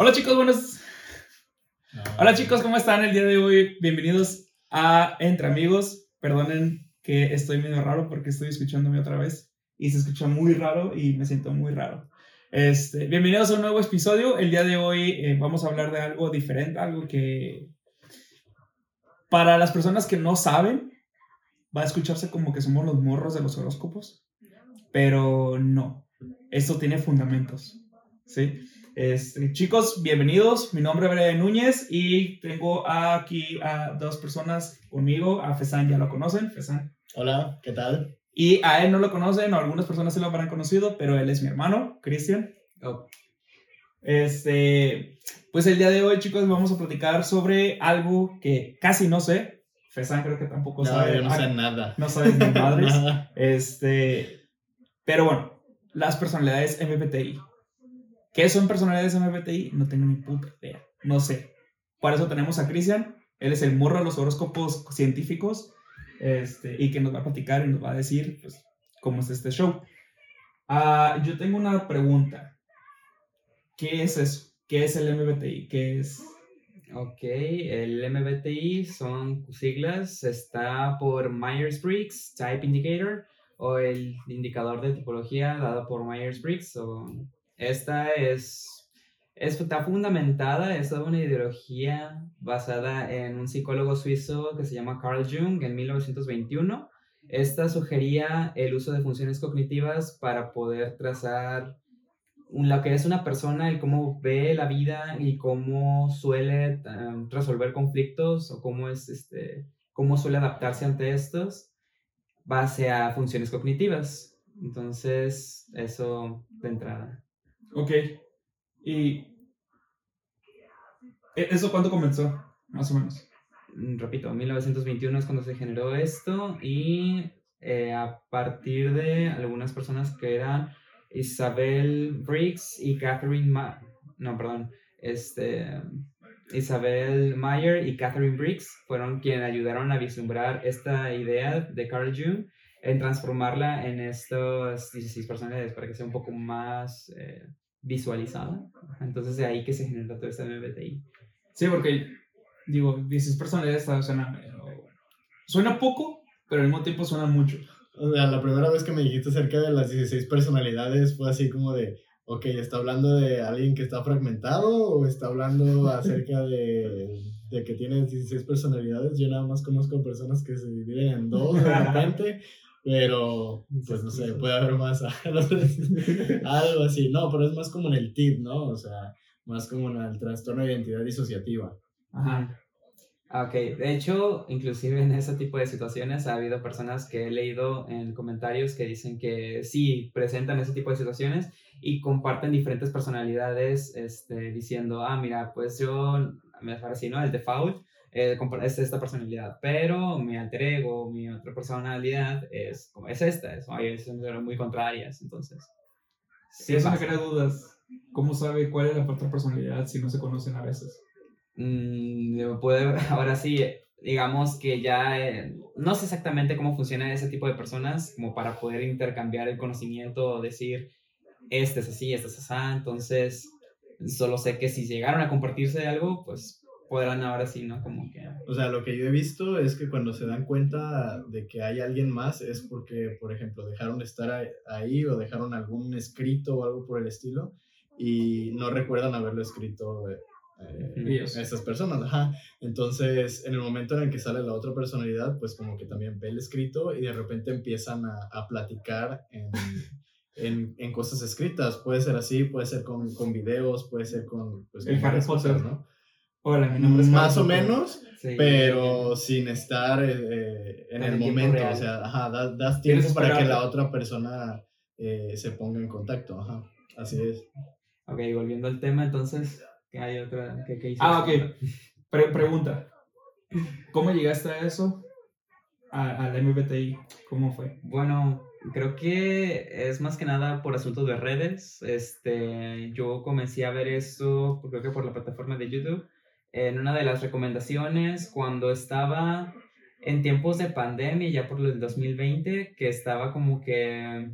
Hola chicos, buenos. Hola chicos, ¿cómo están el día de hoy? Bienvenidos a Entre Amigos. Perdonen que estoy medio raro porque estoy escuchándome otra vez y se escucha muy raro y me siento muy raro. Este, bienvenidos a un nuevo episodio. El día de hoy eh, vamos a hablar de algo diferente, algo que para las personas que no saben va a escucharse como que somos los morros de los horóscopos, pero no. Esto tiene fundamentos, ¿sí? Este, chicos, bienvenidos. Mi nombre es Brian Núñez y tengo aquí a dos personas conmigo. A Fesan ya lo conocen. Fesan. Hola, ¿qué tal? Y a él no lo conocen, o algunas personas sí lo habrán conocido, pero él es mi hermano, Cristian. Oh. Este, pues el día de hoy, chicos, vamos a platicar sobre algo que casi no sé. Fesan creo que tampoco No, sabe. yo no sé Ah, nada. No sabes ni madres. Nada. Este, pero bueno, las personalidades MBTI. ¿Qué son personalidades MBTI? No tengo ni puta idea. No sé. Por eso tenemos a Cristian. Él es el morro de los horóscopos científicos. Este, y que nos va a platicar y nos va a decir pues, cómo es este show. Ah, yo tengo una pregunta. ¿Qué es eso? ¿Qué es el MBTI? ¿Qué es? Ok, el MBTI son siglas, está por Myers-Briggs Type Indicator o el indicador de tipología dado por Myers-Briggs. o- esta es, es- está fundamentada, es toda una ideología basada en un psicólogo suizo que se llama Carl Jung en 1921. Esta sugería el uso de funciones cognitivas para poder trazar lo que es una persona, el cómo ve la vida y cómo suele um, resolver conflictos o cómo es este cómo suele adaptarse ante estos base a funciones cognitivas. Entonces, eso de entrada. Ok. ¿Y ¿e- eso cuándo comenzó? Más o menos. Mm, Repito, 1921 es cuando se generó esto y eh, a partir de algunas personas que eran Isabel Briggs y Catherine Ma no, perdón, este Isabel Mayer y Catherine Briggs fueron quienes ayudaron a vislumbrar esta idea de Carl Jung en transformarla en estas 16 personalidades para que sea un poco más eh, visualizada. Entonces de ahí que se generó todo este MBTI. Sí, porque, digo, 16 personalidades suena, suena poco, pero al mismo tiempo suena mucho. O sea, la primera vez que me dijiste acerca de las 16 personalidades fue así como de, ok, ¿está hablando de alguien que está fragmentado o está hablando acerca de, de que tiene 16 personalidades? Yo nada más conozco personas que se dividen en dos de repente, pero pues no sé, puede haber más, algo así. No, pero es más como en el TIP, ¿no? O sea, más como en el trastorno de identidad disociativa. Ajá. Ah, Ok, de hecho, inclusive en ese tipo de situaciones ha habido personas que he leído en comentarios que dicen que sí presentan ese tipo de situaciones y comparten diferentes personalidades, este, diciendo, ah, mira, pues yo, me ¿no? El default eh, es esta personalidad, pero mi alter ego, mi otra personalidad es, como es esta, es, oye, son muy contrarias, entonces. Sí, eso me pasa. crea dudas. ¿Cómo sabe cuál es la otra personalidad si no se conocen a veces? Mm, puede, ahora sí, digamos que ya eh, no sé exactamente cómo funciona ese tipo de personas como para poder intercambiar el conocimiento o decir, este es así, este es así, entonces solo sé que si llegaron a compartirse algo, pues podrán ahora sí, ¿no? Como que... O sea, lo que yo he visto es que cuando se dan cuenta de que hay alguien más es porque, por ejemplo, dejaron de estar ahí- o dejaron algún escrito o algo por el estilo y no recuerdan haberlo escrito eh, eh, Ellos. esas personas. Ajá. Entonces, en el momento en el que sale la otra personalidad, pues como que también ve el escrito y de repente empiezan a, a platicar en, en, en cosas escritas. Puede ser así, puede ser con, con videos, puede ser con... Pues, El Harry cosas, Potter. ¿no? Hola, mi nombre es Más o menos, sí, pero sin estar eh, eh, en el momento. real. O sea, ajá, da- das Tienes tiempo para que la otra persona eh, se ponga en contacto. Ajá, así es. Ok, volviendo al tema, entonces, ¿qué hay otra? ¿Qué, qué Ah, ok. Pre- pregunta. ¿Cómo llegaste a eso? A, a la MBTI. ¿Cómo fue? Bueno, creo que es más que nada por asuntos de redes. Este, yo comencé a ver esto, creo que por la plataforma de YouTube, en una de las recomendaciones cuando estaba en tiempos de pandemia, ya por el 2020, que estaba como que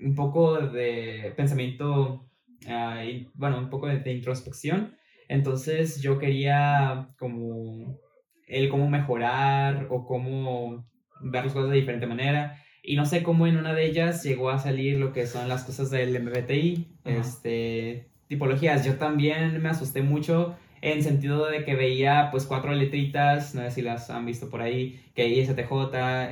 un poco de pensamiento, ah, y, bueno, un poco de, de introspección. Entonces yo quería como el cómo mejorar o cómo ver las cosas de diferente manera. Y no sé cómo en una de ellas llegó a salir lo que son las cosas del MBTI, este, tipologías. Yo también me asusté mucho en sentido de que veía pues cuatro letritas, no sé si las han visto por ahí, que ISTJ,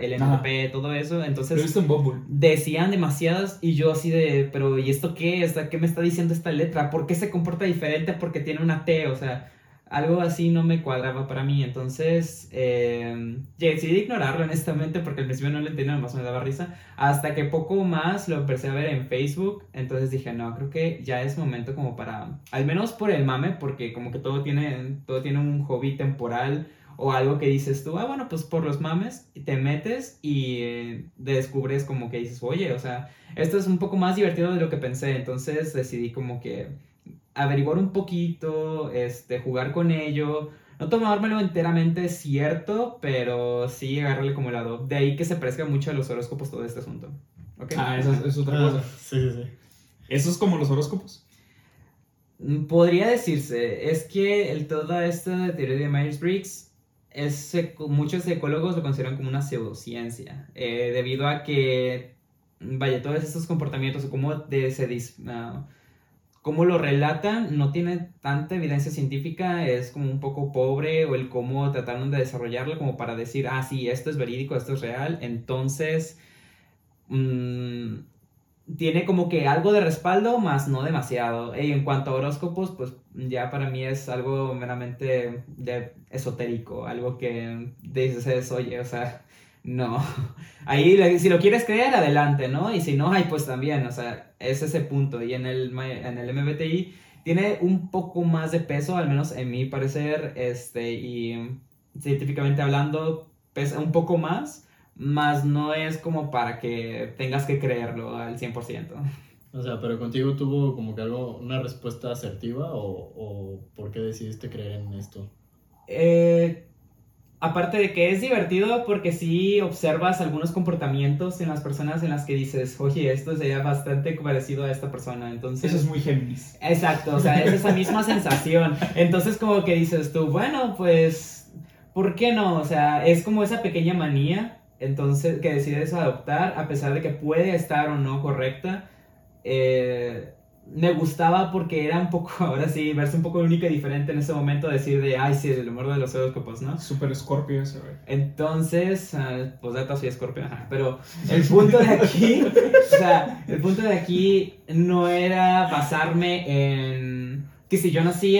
LNP, todo eso, entonces... Lo he visto en Bumble. Decían demasiadas y yo así de, pero ¿y esto qué? ¿qué me está diciendo esta letra? ¿Por qué se comporta diferente porque tiene una T? O sea, algo así no me cuadraba para mí. Entonces, eh, decidí ignorarlo honestamente porque al principio no lo entendía, más me daba risa. Hasta que poco más lo empecé a ver en Facebook. Entonces dije, no, creo que ya es momento como para, al menos por el mame, porque como que todo tiene, todo tiene un hobby temporal o algo que dices tú, ah, bueno, pues por los mames, te metes y eh, descubres como que dices, oye, o sea, esto es un poco más divertido de lo que pensé. Entonces decidí como que averiguar un poquito, este, jugar con ello. No tomármelo enteramente cierto, pero sí agarrarle como lado. De ahí que se parezca mucho a los horóscopos todo este asunto. Ah, eso, es otra cosa. Ah, sí, sí, sí. ¿Eso es como los horóscopos? Mm, podría decirse. Es que el, toda esta teoría de Myers-Briggs, es, muchos psicólogos lo consideran como una pseudociencia. Eh, debido a que, vaya, todos estos comportamientos o cómo de, se... Uh, cómo lo relatan no tiene tanta evidencia científica, es como un poco pobre, o el cómo trataron de desarrollarlo como para decir, ah, sí, esto es verídico, esto es real, entonces mm, tiene como que algo de respaldo, más no demasiado. Y en cuanto a horóscopos, pues ya para mí es algo meramente de esotérico, algo que dices, oye, o sea, no. Ahí, si lo quieres creer, adelante, ¿no? Y si no, ay, pues también, o sea, es ese punto. Y en el, en el MBTI tiene un poco más de peso, al menos en mi parecer, este, y científicamente hablando, pesa un poco más, más no es como para que tengas que creerlo al 100%. O sea, pero contigo tuvo como que algo, una respuesta asertiva o, o por qué decidiste creer en esto? Eh, aparte de que es divertido porque sí observas algunos comportamientos en las personas en las que dices, oye, esto sería bastante parecido a esta persona, entonces... Eso es muy Géminis. Exacto, o sea, es esa misma sensación. Entonces como que dices tú, bueno, pues, ¿por qué no? O sea, es como esa pequeña manía, entonces, que decides adoptar, a pesar de que puede estar o no correcta. Eh, me gustaba porque era un poco, ahora sí, verse un poco único y diferente en ese momento, decir de, ay, sí, el humor de los horóscopos, ¿no? Super Scorpio ese, güey. Entonces, uh, pues data soy Scorpio, ajá, pero el punto de aquí, o sea, el punto de aquí no era basarme en que si yo nací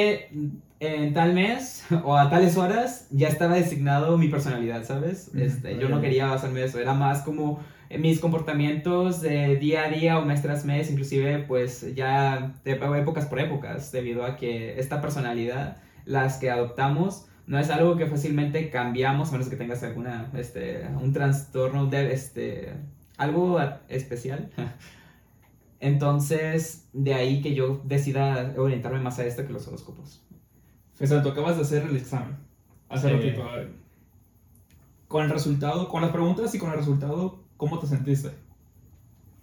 en tal mes o a tales horas, ya estaba designado mi personalidad, ¿sabes? Este, yo no quería basarme en eso, era más como mis comportamientos de día a día o mes tras mes, inclusive pues ya de épocas por épocas, debido a que esta personalidad, las que adoptamos, no es algo que fácilmente cambiamos, a menos que tengas alguna, este, un trastorno de, este, algo especial. Entonces, de ahí que yo decida orientarme más a esto que los horóscopos. Tú acabas de hacer el examen. Hace ratito. Con el resultado, con las preguntas y con el resultado, ¿Cómo te sentiste?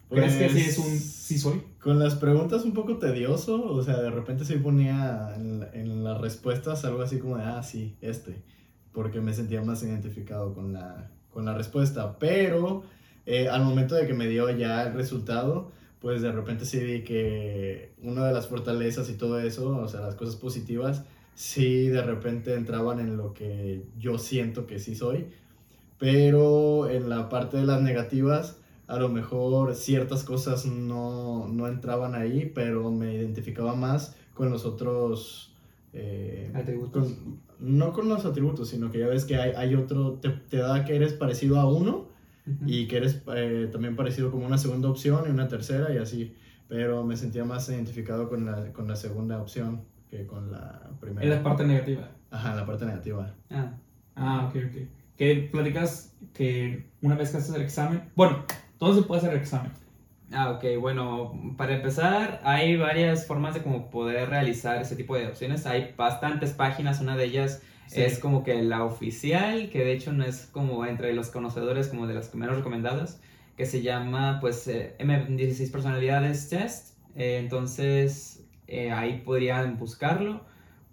¿Crees que sí es un sí soy? Pues, con las preguntas un poco tedioso, o sea, de repente sí ponía en, las respuestas algo así como de, ah, sí, este, porque me sentía más identificado con la, con la respuesta, pero eh, al momento de que me dio ya el resultado, pues de repente sí vi que una de las fortalezas y todo eso, o sea, las cosas positivas, sí de repente entraban en lo que yo siento que sí soy pero en la parte de las negativas, a lo mejor ciertas cosas no, no entraban ahí, pero me identificaba más con los otros... Eh, atributos. no con los atributos, sino que ya ves que hay, hay otro, te, te, da que eres parecido a uno y que eres eh, también parecido como una segunda opción y una tercera y así. Pero me sentía más identificado con la, con la segunda opción que con la primera. En la parte negativa. Ajá, la parte negativa. Ah, ah ok, ok que platicas que una vez que haces el examen, bueno, todo se puede hacer el examen. Ah, ok, bueno, para empezar, hay varias formas de cómo poder realizar ese tipo de opciones. Hay bastantes páginas, una de ellas es como que la oficial, que de hecho no es como entre los conocedores como de las menos recomendadas, que se llama pues eh, M16 Personalidades Test. Eh, entonces, eh, ahí podrían buscarlo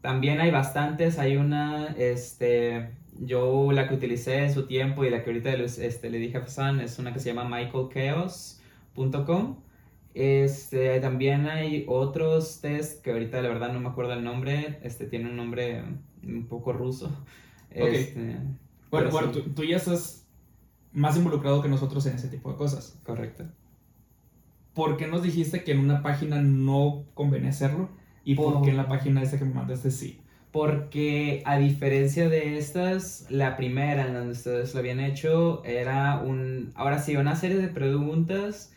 también hay bastantes, hay una, este, yo la que utilicé en su tiempo y la que ahorita les- este, le dije a Fasan es una que se llama michaelchaos.com. Este, también hay otros test que ahorita la verdad no me acuerdo el nombre, este tiene un nombre un poco ruso. Este, Bueno, bueno, sí, tú, tú ya estás más involucrado que nosotros en ese tipo de cosas. correcto. ¿Por qué nos dijiste que en una página no convenía hacerlo? ¿Y por Por- qué en la página esa que me mandaste sí? Porque a diferencia de estas, la primera en donde ustedes lo habían hecho era un, ahora sí, una serie de preguntas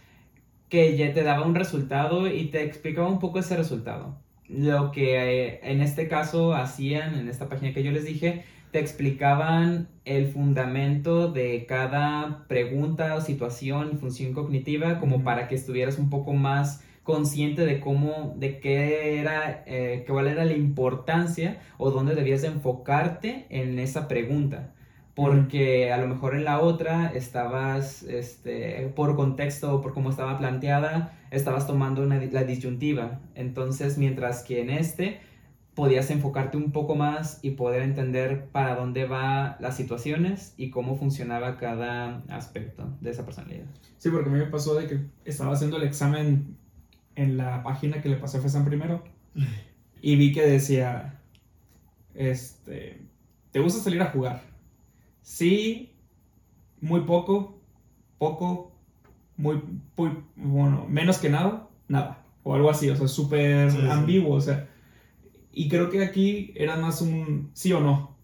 que ya te daba un resultado y te explicaba un poco ese resultado. Lo que eh, en este caso hacían en esta página que yo les dije, te explicaban el fundamento de cada pregunta o situación y función cognitiva como para que estuvieras un poco más consciente de cómo, de qué era, eh, cuál la importancia o dónde debías de enfocarte en esa pregunta. Porque a lo mejor en la otra estabas, este, por contexto o por cómo estaba planteada, estabas tomando la disyuntiva. Entonces, mientras que en este podías enfocarte un poco más y poder entender para dónde va las situaciones y cómo funcionaba cada aspecto de esa personalidad. Sí, porque a mí me pasó de que estaba haciendo el examen en la página que le pasé a Fesan primero. Y vi que decía, este, ¿te gusta salir a jugar? Sí, muy poco, poco, muy, muy, bueno, menos que nada, nada, o algo así, o sea, súper Sí, sí. ambiguo, o sea, y creo que aquí era más un sí o no,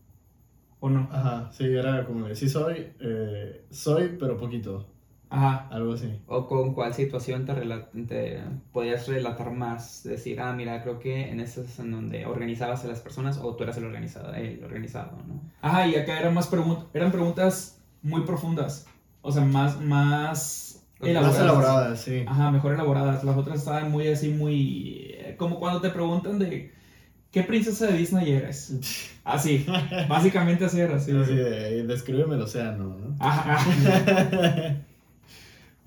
o no, Ajá, sí, era como de, sí soy, eh, soy, pero poquito, ajá, algo así. O con cuál situación te, rela- te podías relatar más. Decir, ah, mira, creo que en eso es en donde organizabas a las personas o tú eras el organizado, el organizado ¿no? Ajá, y acá eran más preguntas, eran preguntas muy profundas, o sea, más, más Más elaboradas. Más elaboradas, sí. Ajá, mejor elaboradas. Las otras estaban muy así, muy... eh, Como cuando te preguntan de, ¿qué princesa de Disney eres? Así, básicamente así era, así. Así de, descríbeme el océano, ¿no? Ajá, ajá.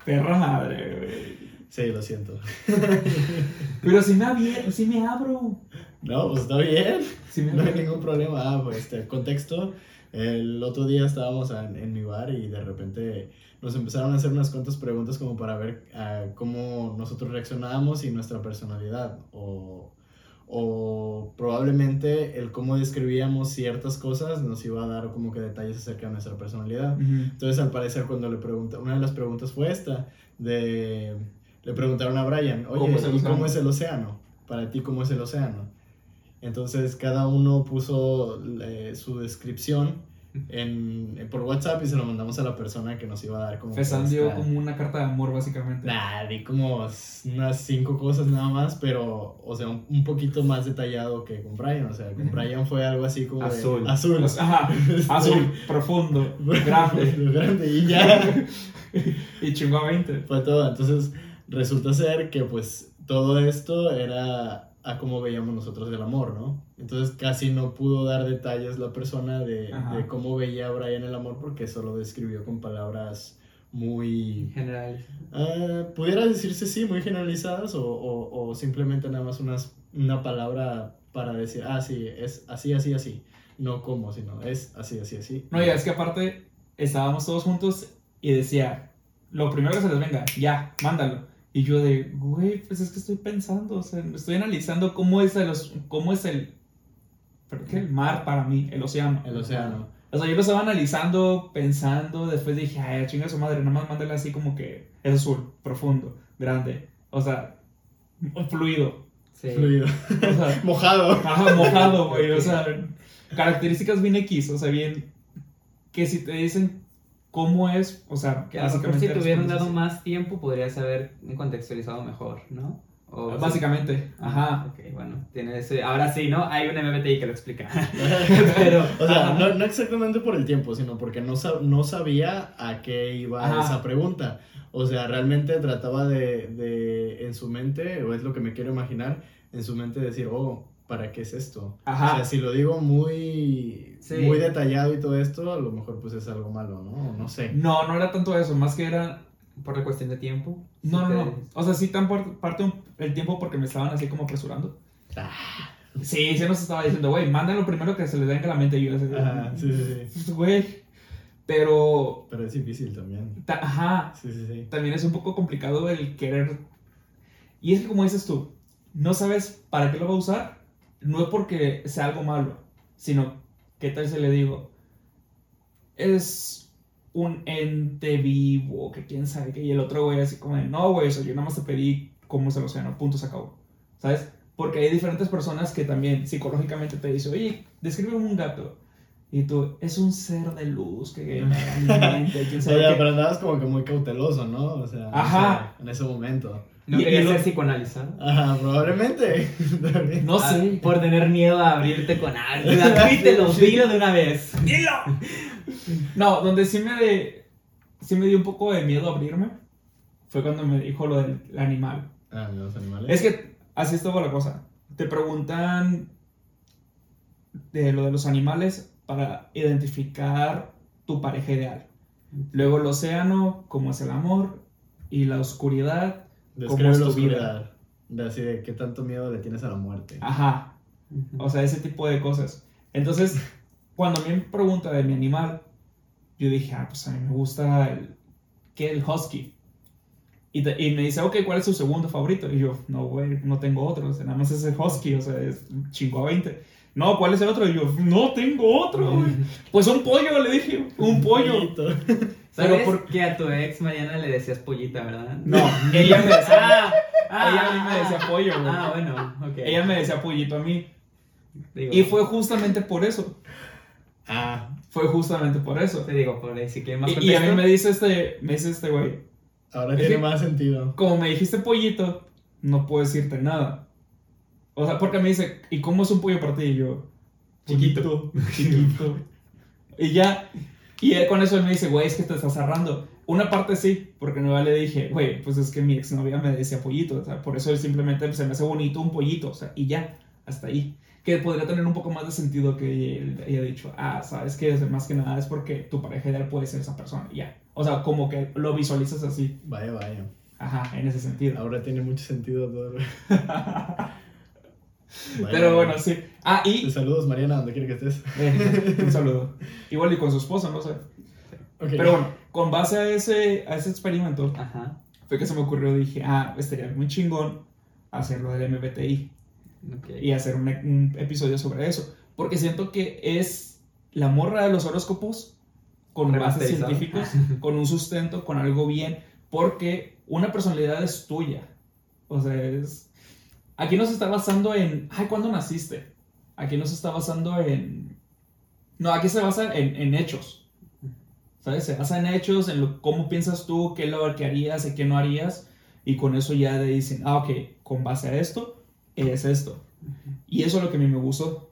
perra madre, güey. Sí, lo siento. Pero si me, abie- sí me abro. No, pues está bien. Me No hay abro. ningún problema. Ah, pues este contexto. El otro día estábamos en, en mi bar y de repente nos empezaron a hacer unas cuantas preguntas como para ver ah, cómo nosotros reaccionábamos y nuestra personalidad. O, o probablemente el cómo describíamos ciertas cosas nos iba a dar como que detalles acerca de nuestra personalidad. Entonces, al parecer, cuando le pregunta, una de las preguntas fue esta, de, le preguntaron a Brian, oye, ¿Cómo es el ¿y océano? cómo es el océano? Para ti, ¿cómo es el océano? Entonces, cada uno puso eh, su descripción en, por WhatsApp y se lo mandamos a la persona que nos iba a dar como... Fesan dio esta- como una carta de amor, básicamente. Nah, di como unas cinco cosas nada más, pero, o sea, un, un poquito más detallado que con Brian. O sea, con. Brian fue algo así como de- Azul. azul. Pues, ajá, azul, profundo, grande. grande y ya. Y chingó a 20. fue todo. Entonces, resulta ser que pues todo esto era a cómo veíamos nosotros el amor, ¿no? Entonces casi no pudo dar detalles la persona de, de cómo veía a Brian el amor porque solo describió con palabras muy... general. ah, pudiera decirse sí, muy generalizadas o, o- o simplemente nada más unas, una palabra para decir, ah, sí, es así, así, así. No como, sino es así, así, así. No, ya es que aparte estábamos todos juntos y decía, lo primero que se les venga, ya, mándalo. Y yo de, güey, pues es que estoy pensando, o sea, estoy analizando cómo es el, cómo es el, ¿pero qué? El mar para mí, el océano. El océano. O sea, yo lo estaba analizando, pensando, después dije, ay, chinga su madre, nada más mándale así como que es azul, profundo, grande, o sea, fluido, Sí. Fluido. o sea, Mojado. Ajá, mojado, güey. O sea, características bien X. O sea, bien. Que si te dicen cómo es, o sea, Que mejor si te hubieran dado así. más tiempo podrías haber contextualizado mejor, ¿no? O- Básicamente, ajá. Ok, bueno, tiene ese- ahora sí, ¿no? Hay un MBTI que lo explica. Pero, O sea, no, no exactamente por el tiempo, sino porque no, sab- no sabía a qué iba Ajá. esa pregunta. O sea, realmente trataba de, de, en su mente, o es lo que me quiero imaginar, en su mente decir, oh, ¿para qué es esto? Ajá. O sea, si lo digo muy, Sí. muy detallado y todo esto, a lo mejor pues es algo malo, ¿no? No sé. No, no era tanto eso, más que era. por la cuestión de tiempo. No, no, no. O sea, sí, tan por parte el tiempo porque me estaban así como apresurando. Ah, Sí, sí nos estaba diciendo, güey, mándenlo primero que se les venga a la mente. Y yo así, Ajá, sí, sí, sí. pues, güey. Pero, Pero es difícil también. ta- ajá, Sí, sí, sí. también es un poco complicado el querer. Y es que, como dices tú, no sabes para qué lo va a usar. No es porque sea algo malo, sino, ¿qué tal se le digo? Es un ente vivo, que quién sabe qué. Y el otro güey, así como de, no, güey, eso yo nada más te pedí cómo es el océano, punto, se acabó. ¿Sabes? Porque hay diferentes personas que también psicológicamente te dicen, oye, describe un gato. Y tú, es un ser de luz que quién sabe Oye, qué". pero andabas como que muy cauteloso, ¿no? O sea, no Ajá. sé, en ese momento. No Y- quería y lo- ser psicoanalizado. Ajá, probablemente. No Ah, sé. por tener miedo a abrirte con alguien. Admítelo, dilo de una vez. ¡Dilo! No, donde sí me, de, sí me dio un poco de miedo abrirme fue cuando me dijo lo del animal. Ah, de los animales. Es que así estuvo la cosa. Te preguntan de lo de los animales para identificar tu pareja ideal. Luego el océano, cómo es el amor, y la oscuridad. Describe ¿cómo es vida? De así de qué tanto miedo le tienes a la muerte. Ajá, O sea, ese tipo de cosas. Entonces, cuando a mí me pregunta de mi animal, yo dije, ah, pues a mí me gusta el, ¿qué? El husky. Y, te- y me dice, ok, ¿cuál es su segundo favorito? Y yo, no, güey, no tengo otro, o sea, nada más es el husky, o sea, es chingo a 20. No, ¿cuál es el otro? Y yo, no tengo otro, güey. Pues un pollo, le dije, un pollo. Pollito. ¿Sabes Pero por- que a tu ex Mariana le decías pollita, verdad? No, ella me decía, Ah, ah, ella a mí me decía pollo, güey. Ah, bueno, ok. Ella me decía pollito a mí. Digo, Y fue justamente por eso. Ah, Fue justamente por eso. Te digo, por ahí, si más Y, y a mí me dice este, me dice este güey, ahora tiene más sentido. como me dijiste pollito, no puedo decirte nada. O sea, porque me dice, ¿y cómo es un pollo para ti? Y yo, chiquito, chiquito. y ya, y él con eso él me dice, güey, es que te estás cerrando. Una parte sí, porque no le dije, güey, pues es que mi exnovia me decía pollito, o sea, por eso él simplemente se me hace bonito un pollito, o sea, y ya, hasta ahí. Que podría tener un poco más de sentido que él haya dicho, ah, sabes que más que nada es porque tu pareja ideal puede ser esa persona, y ya. O sea, como que lo visualizas así, Vaya, vaya. ajá, en ese sentido. Ahora tiene mucho sentido todo. Vaya, Pero bueno, sí. Ah, y Saludos, Mariana, donde quiera que estés. Eh, un saludo. Igual y con su esposa, no sé. Ok. Pero bueno, con base a ese, a ese experimento, Ajá. fue que se me ocurrió, dije, ah, estaría muy chingón hacerlo del MBTI ok. y hacer un, un episodio sobre eso. Porque siento que es la morra de los horóscopos con bases científicos, con un sustento, con algo bien, porque una personalidad es tuya. O sea, es... Aquí no se está basando en, ay, ¿cuándo naciste? Aquí no se está basando en... No, aquí se basa en, en hechos. ¿Sabes? Se basa en hechos, en lo, cómo piensas tú, qué lo que harías y qué no harías. Y con eso ya te dicen, ah, ok, con base a esto, es esto. Y eso es lo que a mí me gustó.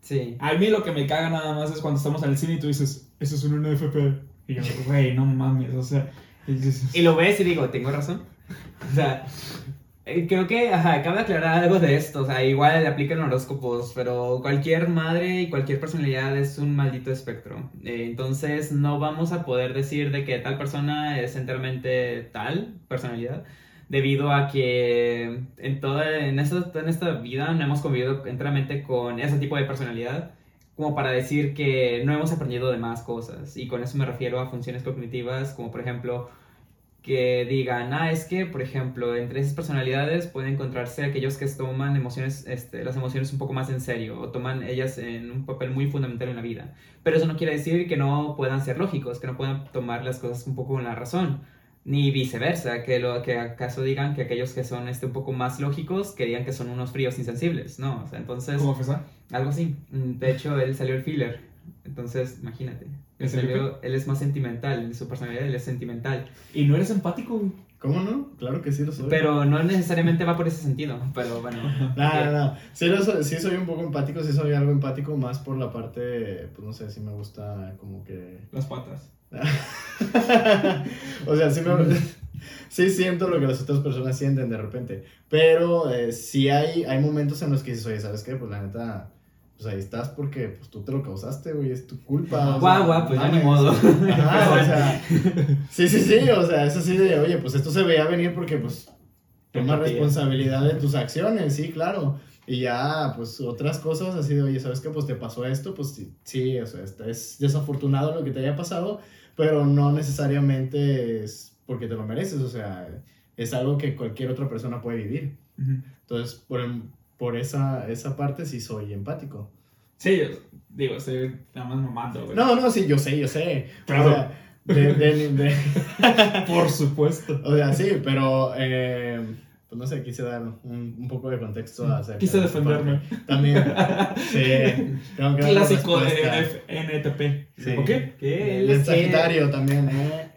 Sí. A mí lo que me caga nada más es cuando estamos en el cine y tú dices, eso es un NFP. Y yo, güey, no mames, o sea. y dices, Y lo ves y digo, tengo razón. O sea, creo que, ajá, cabe aclarar algo de esto. O sea, igual le aplican horóscopos, pero cualquier madre y cualquier personalidad es un maldito espectro. Eh, entonces, no vamos a poder decir de que tal persona es enteramente tal personalidad. Debido a que en toda en esta, en esta vida no hemos convivido enteramente con ese tipo de personalidad como para decir que no hemos aprendido de más cosas. Y con eso me refiero a funciones cognitivas, como por ejemplo que digan, ah, es que, por ejemplo, entre esas personalidades pueden encontrarse aquellos que toman emociones, este, las emociones un poco más en serio, o toman ellas en un papel muy fundamental en la vida. Pero eso no quiere decir que no puedan ser lógicos, que no puedan tomar las cosas un poco con la razón, ni viceversa, que, lo, que acaso digan que aquellos que son este, un poco más lógicos, que digan que son unos fríos insensibles, ¿no? O sea, entonces... ¿Cómo fue eso? Algo así. De hecho, él salió el filler. Entonces, imagínate. Él, ¿En serio él es más sentimental. En su personalidad, él es sentimental. Y no eres empático, güey. ¿Cómo no? Claro que sí lo soy. Pero no necesariamente va por ese sentido. Pero bueno. No, no, no. Sí, lo soy, sí soy un poco empático, sí soy algo empático, más por la parte, pues no sé, sí me gusta como que... Las patas. o sea, sí me... Sí siento lo que las otras personas sienten de repente, pero eh, sí hay, hay momentos en los que dices, oye, ¿sabes qué? Pues la neta, pues ahí estás porque pues tú te lo causaste, güey, es tu culpa. Guau, guau, pues ya ni modo. Ajá, o sea, sí, sí, sí, o sea, es así de, oye, pues esto se veía venir porque pues toma responsabilidad de tus acciones, sí, claro. Y ya, pues otras cosas, así de, oye, ¿sabes qué? Pues te pasó esto, pues sí, sí o sea, es desafortunado lo que te haya pasado, pero no necesariamente es porque te lo mereces, o sea, es algo que cualquier otra persona puede vivir. Entonces, por, por esa, esa parte sí soy empático. Sí, yo digo, estoy nada más mamando, güey. No, no, sí, yo sé, yo sé. Claro. O sea, de- de- de- Por supuesto. o sea, sí, pero, eh, pues no sé, quise dar un, un poco de contexto acerca Quise defenderme. También, sí, tengo que Clásico de NTP. Sí. ¿O qué? ¿Qué? El Es que Sagitario también, ¿eh?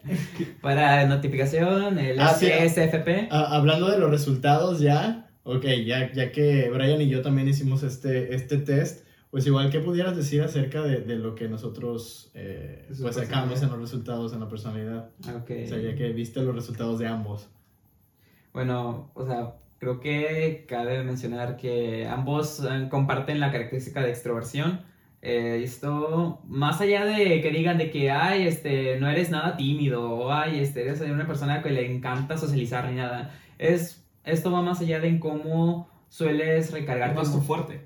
Para notificación, el Ah, sí. SFP. Ah, hablando de los resultados ya, ok, ya, ya que Brian y yo también hicimos este, este test, pues igual que pudieras decir acerca de, de lo que nosotros eh, pues sacamos en los resultados en la personalidad. Ok. O sea, ya que viste los resultados de ambos. Bueno, o sea, creo que cabe mencionar que ambos eh, comparten la característica de extroversión. Eh, esto, más allá de que digan de que, ay, este, no eres nada tímido, o ay, este, eres una persona que le encanta socializar ni nada, es, esto va más allá de en cómo sueles recargar Más tu- fuerte.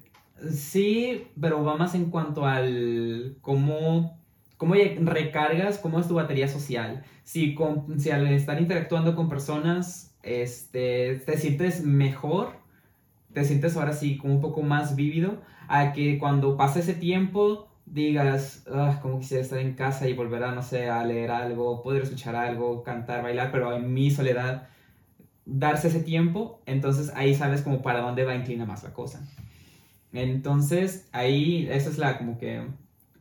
Sí, pero va más en cuanto al cómo, cómo recargas, cómo es tu batería social. Si, con- si al estar interactuando con personas este, te sientes mejor, te sientes ahora sí como un poco más vívido, a que cuando pase ese tiempo digas, "Ah, como quisiera estar en casa y volver a, no sé, a leer algo, poder escuchar algo, cantar, bailar, pero en mi soledad, darse ese tiempo, entonces ahí sabes como para dónde va inclina más la cosa. Entonces, ahí, esa es la como que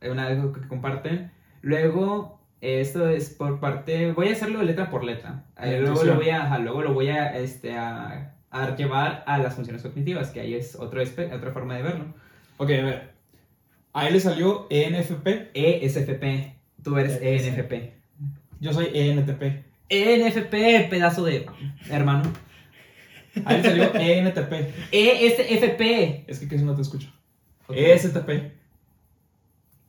una algo que comparten. Luego, esto es por parte, voy a hacerlo letra por letra. Eh, luego lo voy a, luego lo voy a, este, a, a llevar a las funciones cognitivas, que ahí es otro otra forma de verlo. Ok, a ver. A él le salió ENFP, ESFP, tú eres. ENFP. yo soy ENTP. ENFP, pedazo de hermano. A él le salió E ENTP. ESFP. Es que casi no te escucho. Ok. ESTP.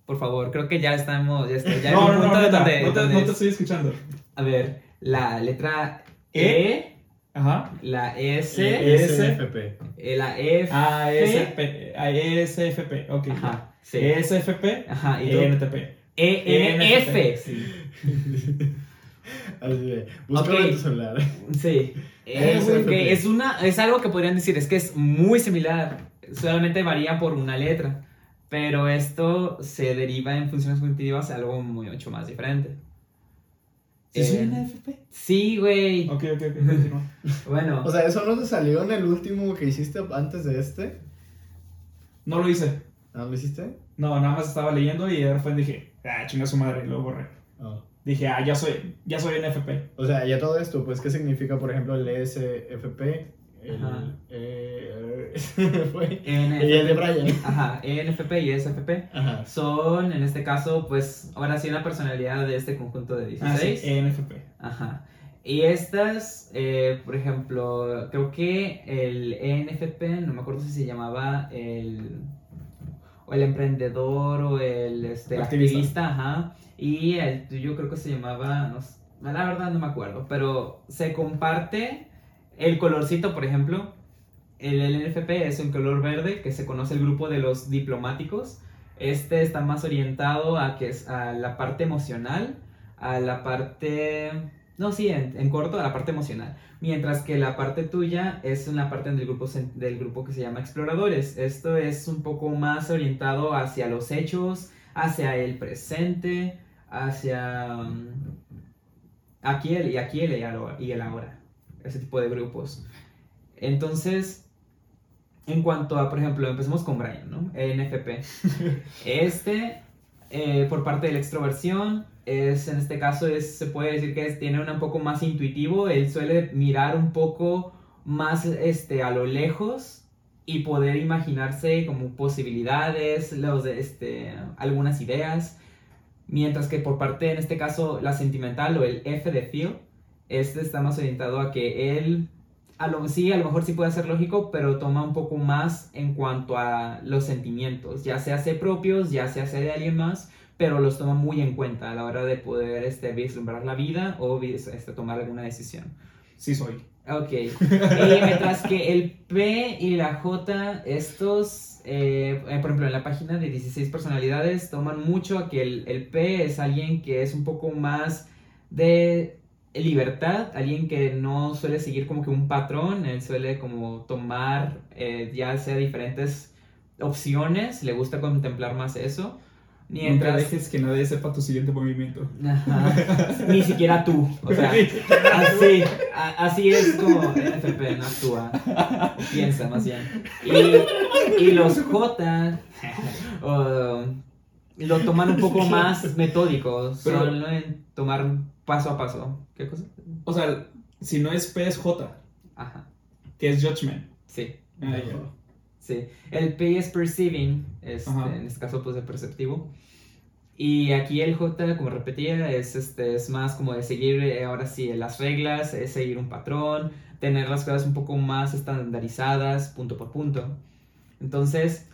Por favor, creo que ya estamos, ya, está, ya No, no, no, neta, donde- no, te, donde no te es- estoy escuchando. A ver, la letra E. E, Ajá. la S, E. ESFP. eh, la F. A ESP, a ESFP, ok. Ajá, sí. ESFP, Ajá, y. ENTP. ENF. Sí. Así de, búscalo Ok. en tu celular. Sí. Eh, ESFP. ok, es, una, es algo que podrían decir, es que es muy similar, solamente varía por una letra, pero esto se deriva en funciones cognitivas a algo mucho más diferente. ¿Sí soy Eh, ENFP? Sí, güey. Ok, ok, ok, continúa. Bueno, O sea, ¿eso no te salió en el último que hiciste antes de este? No lo hice. ¿No lo hiciste? No, nada más estaba leyendo y de repente dije, ah, chinga su madre, y lo borré. Oh. Dije, ah, ya soy, ya soy NFP. O sea, ya todo esto, pues, ¿qué significa, por ejemplo, el ESFP? El, Ajá. eh, fue. ENFP. Y el de Brian. Ajá, ENFP y SFP Ajá. son, en este caso, pues, ahora sí una personalidad de este conjunto de 16. Ah, sí, ENFP. Ajá. Y estas, eh, por ejemplo, creo que el ENFP, no me acuerdo si se llamaba el, o el emprendedor o el este, Activista. activista, ajá. Y el tuyo creo que se llamaba, no sé, la verdad no me acuerdo, pero se comparte el colorcito, por ejemplo. El ENFP es un color verde que se conoce el grupo de los diplomáticos. Este está más orientado a que es a la parte emocional, a la parte no, sí, en, en corto, a la parte emocional. Mientras que la parte tuya es una parte del grupo, del grupo que se llama Exploradores. Esto es un poco más orientado hacia los hechos, hacia el presente, hacia mm, aquí el, y aquí el, y el ahora. Ese tipo de grupos. Entonces, en cuanto a, por ejemplo, empecemos con Brian, ¿no? ENFP. Este, eh, por parte de la extroversión, es, en este caso es, se puede decir que es- tiene un poco más intuitivo, él suele mirar un poco más este, a lo lejos y poder imaginarse como posibilidades, los, este, algunas ideas, mientras que por parte, en este caso, la sentimental o el F de Phil, este está más orientado a que él, a lo, sí, a lo mejor sí puede ser lógico, pero toma un poco más en cuanto a los sentimientos, ya se hace propios, ya se hace de alguien más, pero los toma muy en cuenta a la hora de poder este, vislumbrar la vida o este, tomar alguna decisión. Sí soy. Ok. Y mientras que el P y la J, estos, eh, eh, por ejemplo, en la página de 16 personalidades, toman mucho a que el, el P es alguien que es un poco más de libertad, alguien que no suele seguir como que un patrón, él suele como tomar eh, ya sea diferentes opciones, le gusta contemplar más eso. Nunca Mientras, dejes que nadie sepa tu siguiente movimiento. Ajá. Ni siquiera tú. O sea, así, a- así es como NFP no actúa. O piensa más bien. Y, y los J lo toman un poco más metódico. Pero- Solo en tomar paso a paso. ¿Qué cosa? O sea, si no es P es J, Ajá. que es Judgment. Sí. Ah, ya. Sí, el P es perceiving, este, en este caso pues de perceptivo. Y aquí el J, como repetía, es, este, es más como de seguir eh, ahora sí las reglas, es seguir un patrón, tener las cosas un poco más estandarizadas, punto por punto. Entonces,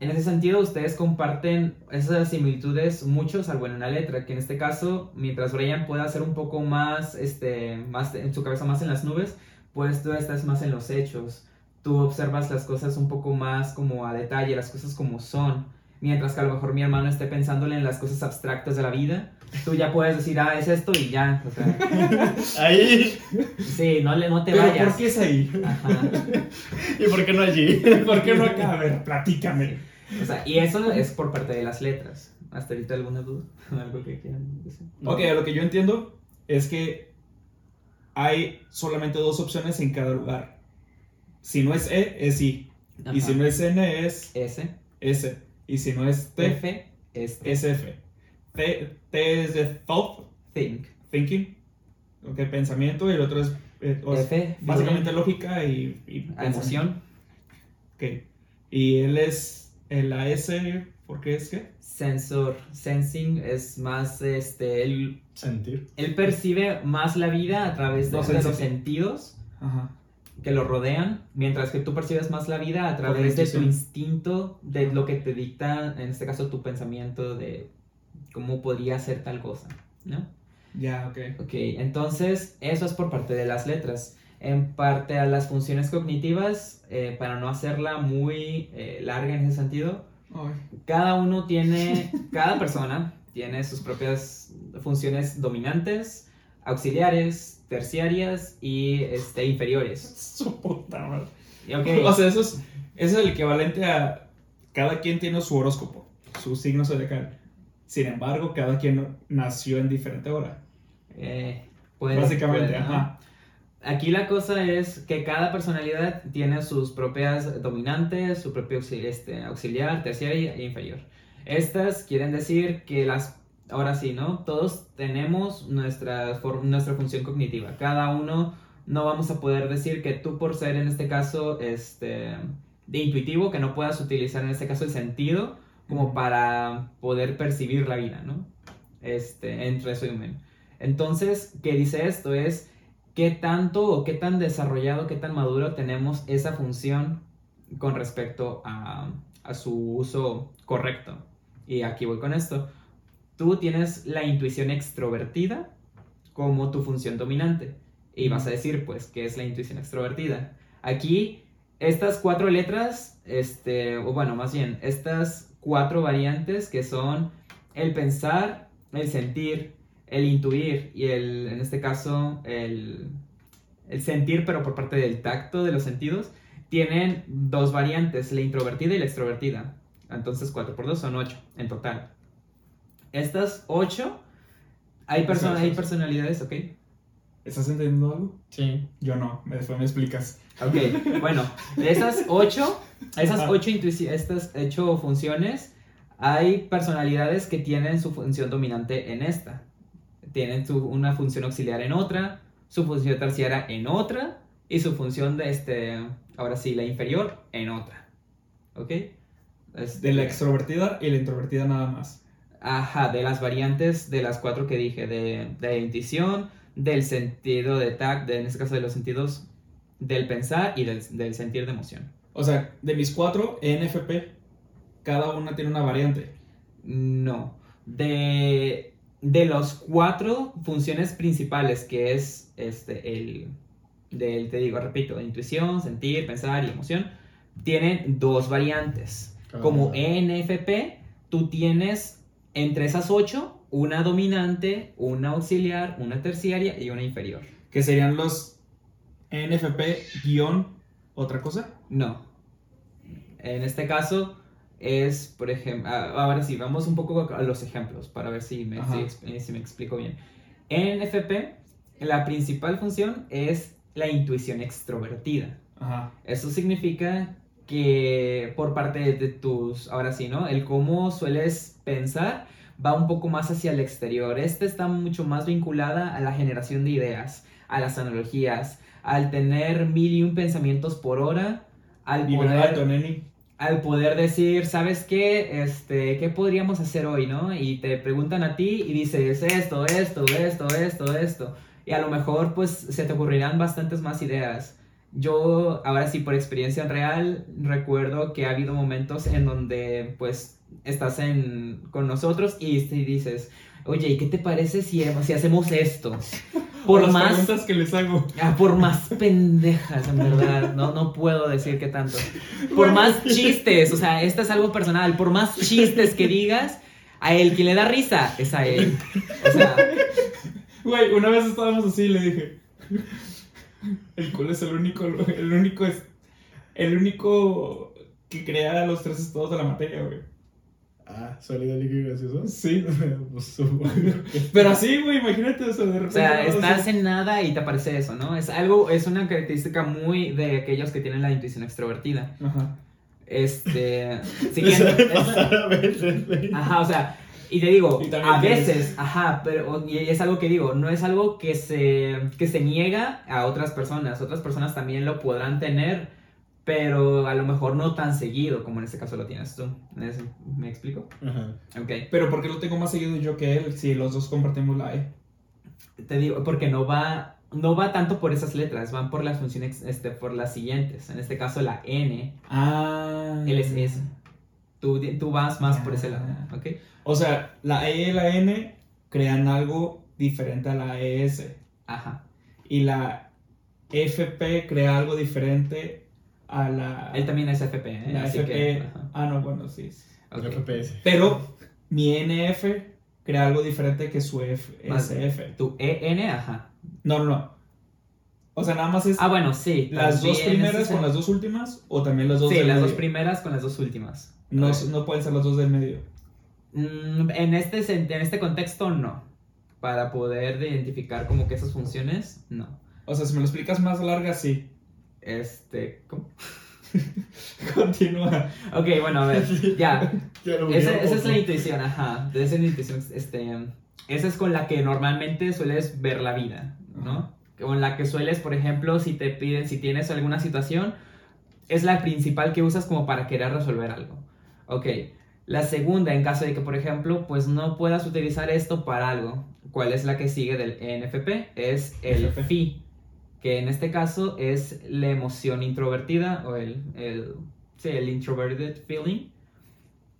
en ese sentido, ustedes comparten esas similitudes mucho, salvo en una letra, que en este caso, mientras Brian pueda ser un poco más, este, más en su cabeza más en las nubes, pues tú estás más en los hechos tú observas las cosas un poco más como a detalle, las cosas como son. Mientras que a lo mejor mi hermano esté pensándole en las cosas abstractas de la vida, tú ya puedes decir, ah, es esto y ya. O sea, Ahí. sí, no, le, no te Pero vayas. ¿por qué es ahí? Ajá. ¿Y por qué no allí? ¿Por qué no acá? A ver, platícame. O sea, y eso es por parte de las letras. ¿Hasta ahorita alguna duda? ¿Algo que quieran decir? Ok, lo que yo entiendo es que hay solamente dos opciones en cada lugar. Si no es E, es I. Y si no es N, es S, S. Y si no es T, F, es es F. T, T es de thought, think. thinking, ok, pensamiento, y el otro es, eh, o F, básicamente lógica y, y feeling, emoción. Ok. Y él es el AS, ¿por qué es que? Sensor, sensing es más, este, él, Sentir. él percibe más la vida a través de, No, de los sentidos Ajá. Que lo rodean, mientras que tú percibes más la vida a través de tu instinto, de lo que te dicta, en este caso, tu pensamiento de cómo podría ser tal cosa, ¿no? Ya, ok. Ok, entonces eso es por parte de las letras. En parte a las funciones cognitivas, eh, para no hacerla muy eh, larga en ese sentido, cada uno tiene, cada persona tiene sus propias funciones dominantes, auxiliares, terciarias y este, inferiores. Su puta madre. O sea, eso es, eso es el equivalente a cada quien tiene su horóscopo, su signo zodiacal. Sin embargo, cada quien nació en diferente hora. eh, puede- Básicamente, ajá. Aquí la cosa es que cada personalidad tiene sus propias dominantes, su propio auxi- este, auxiliar, terciaria e inferior. Estas quieren decir que las, ahora sí, ¿no? Todos tenemos nuestra, nuestra función cognitiva. Cada uno no vamos a poder decir que tú por ser en este caso este, de intuitivo, que no puedas utilizar en este caso el sentido como para poder percibir la vida, ¿no? Este, en resumen. Entonces, ¿qué dice esto? Es qué tanto o qué tan desarrollado, qué tan maduro tenemos esa función con respecto a, a su uso correcto. Y aquí voy con esto. Tú tienes la intuición extrovertida como tu función dominante. Y vas a decir, pues, ¿qué es la intuición extrovertida? Aquí, estas cuatro letras, este, o bueno, más bien, estas cuatro variantes que son el pensar, el sentir, el intuir y el, en este caso, el, el sentir, pero por parte del tacto de los sentidos, tienen dos variantes, la introvertida y la extrovertida. Entonces, 4 por 2 son 8 en total. Estas 8, hay, perso- Eso, eso, hay personalidades, ¿ok? ¿Estás entendiendo algo? Sí. Yo no, después me explicas. Ok, bueno, de esas 8, esas. 8 estas ocho funciones, hay personalidades que tienen su función dominante en esta. Tienen su- una función auxiliar en otra, su función terciaria en otra y su función de este, ahora sí, la inferior en otra. ¿Ok? Este, De la extrovertida y la introvertida nada más. Ajá, de las variantes de las cuatro que dije, de, de la intuición, del sentido de tacto, en este caso de los sentidos del pensar y del, del sentir de emoción. O sea, de mis cuatro ENFP, cada una tiene una variante. No, de, de los cuatro funciones principales, que es este, el, del, te digo, repito, intuición, sentir, pensar y emoción, tienen dos variantes. Como ENFP, tú tienes entre esas ocho una dominante, una auxiliar, una terciaria y una inferior. Que serían los NFP guion otra cosa. No. En este caso es, por ejemplo, ahora sí, vamos un poco a los ejemplos para ver si me, si, si me explico bien. En NFP, la principal función es la intuición extrovertida. Ajá. Eso significa que por parte de tus, ahora sí, ¿no? El cómo sueles pensar va un poco más hacia el exterior. Este está mucho más vinculada a la generación de ideas, a las analogías, al tener mil y un pensamientos por hora, al poder, al poder decir, ¿sabes qué? Este, ¿qué podríamos hacer hoy, no? Y te preguntan a ti y dices esto, esto, esto, esto, esto. Y a lo mejor pues se te ocurrirán bastantes más ideas. Yo, ahora sí, por experiencia real, recuerdo que ha habido momentos en donde pues estás en, con nosotros y, dices, oye, ¿y qué te parece si, si hacemos esto? Por las más preguntas que les hago. Ah, por más pendejas, en verdad. No, no puedo decir qué tanto. Por más chistes, o sea, esto es algo personal. Por más chistes que digas, a él quien le da risa es a él. O sea. Güey, una vez estábamos así y le dije. El culo es el único. El único es. El único que crea los tres estados de la materia, güey. Ah, sólido, líquido y gaseoso. Sí. Pues, Pero así, güey, imagínate, o sea, de repente. O sea, estás en nada y te aparece eso, ¿no? Es algo, es una característica muy de aquellos que tienen la intuición extrovertida. Ajá. Este. Siguiendo. Es, ajá, o sea. Y te digo, a veces, ajá, pero y es algo que digo, no es algo que se, que se niega a otras personas. Otras personas también lo podrán tener pero a lo mejor no tan seguido como en este caso lo tienes tú. ¿Me explico? Ajá. Ok. Pero ¿por qué lo tengo más seguido yo que él si los dos compartimos la E? Te digo, porque no va, no va tanto por esas letras, van por las funciones, este, por las siguientes. En este caso la N. Ah. Él es S. Tú, tú vas más por ese lado, ¿ok? O sea, la E y la N crean algo diferente a la ES. Ajá. Y la FP crea algo diferente a la... Él también es FP, ¿eh? La FP... ah, no, bueno, sí. FPS. Pero mi NF crea algo diferente que su F, SF. Tu EN, ajá. No, no, no. O sea, nada más es... Ah, bueno, sí. ¿Las dos primeras con las dos últimas o también las dos Sí, las dos primeras con las dos últimas. No, no pueden ser las dos del medio. Mm, en, este, en este contexto, no. Para poder identificar como que esas funciones, no. O sea, si me lo explicas más larga, sí. Este, ¿cómo? Continúa. Ok, bueno, a ver, ya. esa, es la intuición, ajá. Esa es la intuición, este, esa es con la que normalmente sueles ver la vida, ¿no? Con la que sueles, por ejemplo, si te piden, si tienes alguna situación, es la principal que usas como para querer resolver algo. Ok. La segunda, en caso de que, por ejemplo, pues no puedas utilizar esto para algo. ¿Cuál es la que sigue del ENFP? Es el FI que en este caso es la emoción introvertida o el, el, sí, el introverted feeling.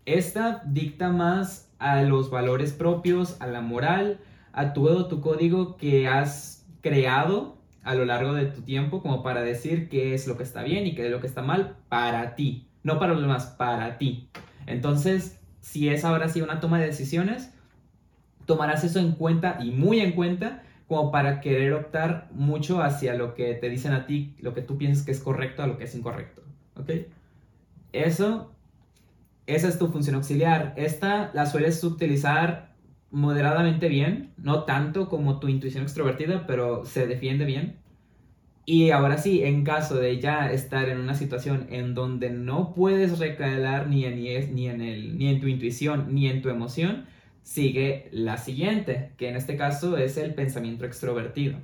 Esta dicta más a los valores propios, a la moral, a todo tu código que has creado a lo largo de tu tiempo como para decir qué es lo que está bien y qué es lo que está mal para ti, no para los demás, para ti. Entonces, si es ahora sí una toma de decisiones, tomarás eso en cuenta y muy en cuenta como para querer optar mucho hacia lo que te dicen a ti, lo que tú piensas que es correcto a lo que es incorrecto. ¿Ok? Eso, esa es tu función auxiliar. Esta la sueles utilizar moderadamente bien, no tanto como tu intuición extrovertida, pero se defiende bien. Y ahora sí, en caso de ya estar en una situación en donde no puedes recalar ni en, ni en, el, ni en tu intuición ni en tu emoción, sigue la siguiente, que en este caso es el pensamiento extrovertido.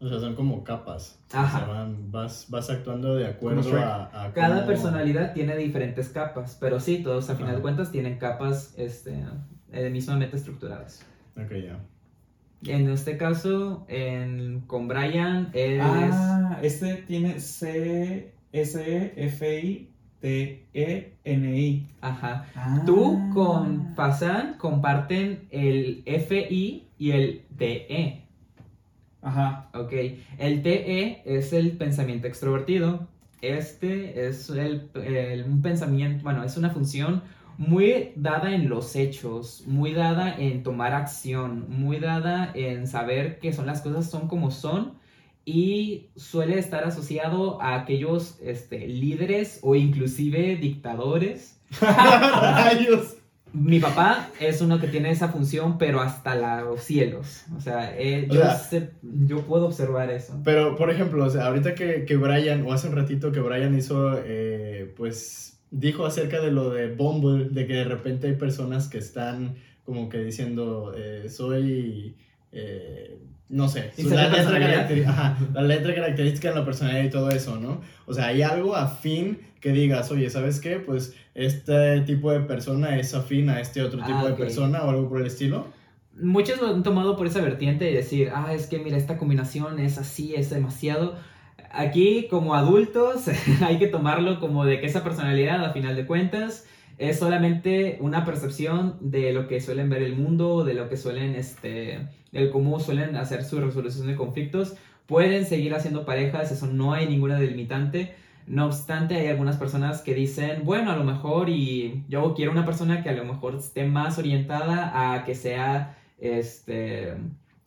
O sea, son como capas. Ajá. vas, vas, actuando de acuerdo a, Cada personalidad tiene diferentes capas, pero sí, todos a final de cuentas tienen capas este, eh, mismamente estructuradas. Ok, ya. En este caso, en, con Brian es... Ah, este tiene C, S, F, I, T-E-N-I. Ajá. Ah. Tú con Fasan comparten el F-I y el D-E. Ajá. Ok, el TE es el pensamiento extrovertido. Este es el, el- un pensamiento, bueno, es una función muy dada en los hechos, muy dada en tomar acción, muy dada en saber que son las cosas son como son y suele estar asociado a aquellos este, líderes o inclusive dictadores. Rayos. Mi papá es uno que tiene esa función, pero hasta los cielos. O sea, eh, O yo, sea- sé- yo puedo observar eso. Pero, por ejemplo, o sea, ahorita que, que Brian, o hace un ratito que Brian hizo, eh, pues, dijo acerca de lo de Bumble, de que de repente hay personas que están como que diciendo, eh, soy, eh, no sé, su- la letra, personalidad. caracteri- ajá, la letra característica de la personalidad y todo eso, ¿no? O sea, hay algo afín que digas, oye, ¿sabes qué? Pues este tipo de persona es afín a este otro tipo Ah, de persona o algo por el estilo. Muchos lo han tomado por esa vertiente de decir, ah, es que mira, esta combinación es así, es demasiado. Aquí, como adultos, hay que tomarlo como de que esa personalidad, a final de cuentas, es solamente una percepción de lo que suelen ver el mundo, de lo que suelen, este, del cómo suelen hacer su resolución de conflictos. Pueden seguir haciendo parejas, eso no hay ninguna delimitante. No obstante, hay algunas personas que dicen, bueno, a lo mejor y yo quiero una persona que a lo mejor esté más orientada a que sea, este,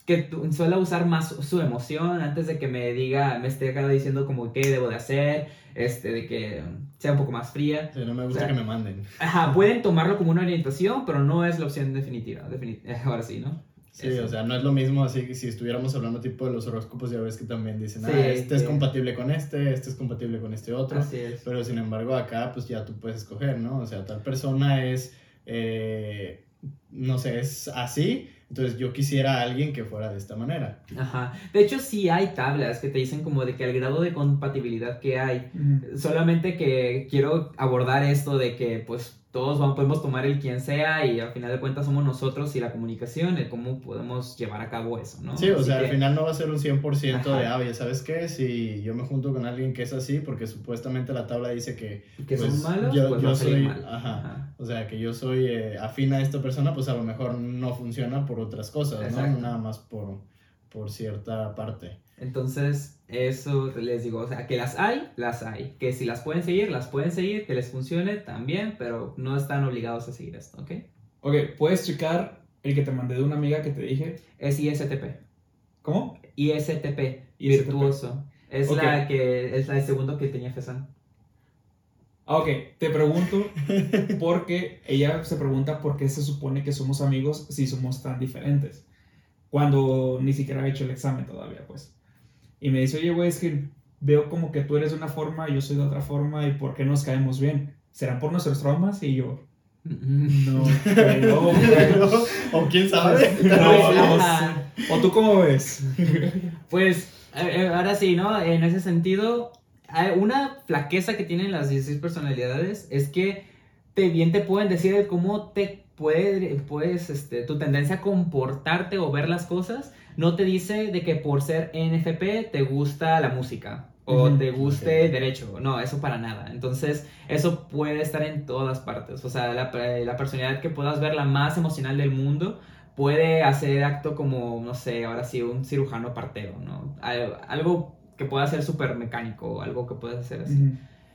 que suele usar más su emoción antes de que me diga, me esté acá diciendo como qué debo de hacer, este, de que sea un poco más fría. Sí, no me gusta O sea, que me manden. Ajá, pueden tomarlo como una orientación, pero no es la opción definitiva. defini- Ahora sí, ¿no? Sí, Eso. o sea, no es lo mismo así que si estuviéramos hablando tipo de los horóscopos, ya ves que también dicen, Sí, ah, este es compatible con este, este es compatible con este otro. Así es. Pero sin embargo acá pues ya tú puedes escoger, ¿no? O sea, tal persona es, eh, no sé, es así, entonces yo quisiera a alguien que fuera de esta manera. Ajá. De hecho, sí hay tablas que te dicen como de que el grado de compatibilidad que hay. Solamente que quiero abordar esto de que pues todos vamos- podemos tomar el quien sea y al final de cuentas somos nosotros y la comunicación, el cómo podemos llevar a cabo eso, ¿no? Sí, o Así sea, que- al final no va a ser un 100% de, Ajá. ah, oye, ¿sabes qué? Si yo me junto con alguien que es así, porque supuestamente la tabla dice que, que pues, son malos, yo- pues yo soy- mal. ajá. o sea, que yo soy eh, afín a esta persona, pues a lo mejor no funciona por otras cosas, ¿no? Nada más por, por cierta parte. Entonces, eso les digo, o sea, que las hay, las hay. Que si las pueden seguir, las pueden seguir, que les funcione también, pero no están obligados a seguir esto, ¿ok? Ok, puedes checar el que te mandé de una amiga que te dije. Es ISTP. ¿Cómo? ISTP, ISTP. virtuoso. Es la que es la de segundo que tenía Fesan. Ah, ok, te pregunto porque ella se pregunta por qué se supone que somos amigos si somos tan diferentes. Cuando ni siquiera he hecho el examen todavía, pues. Y me dice, oye, güey, es que veo como que tú eres de una forma, yo soy de otra forma, ¿y por qué nos caemos bien? ¿Serán por nuestros traumas? Y yo, no, güey. o quién sabe. No, no Ajá. ¿O tú cómo ves? Pues ahora sí, ¿no? En ese sentido, hay una flaqueza que tienen las 16 personalidades es que te, bien te pueden decir el cómo te puede, puedes, este, tu tendencia a comportarte o ver las cosas, no te dice de que por ser NFP te gusta la música o te guste derecho, no, eso para nada. Entonces, eso puede estar en todas partes, o sea, la, la personalidad que puedas ver la más emocional del mundo puede hacer acto como, no sé, ahora sí, un cirujano partero, ¿no? Al- Algo que pueda ser súper mecánico, algo que puedas hacer así.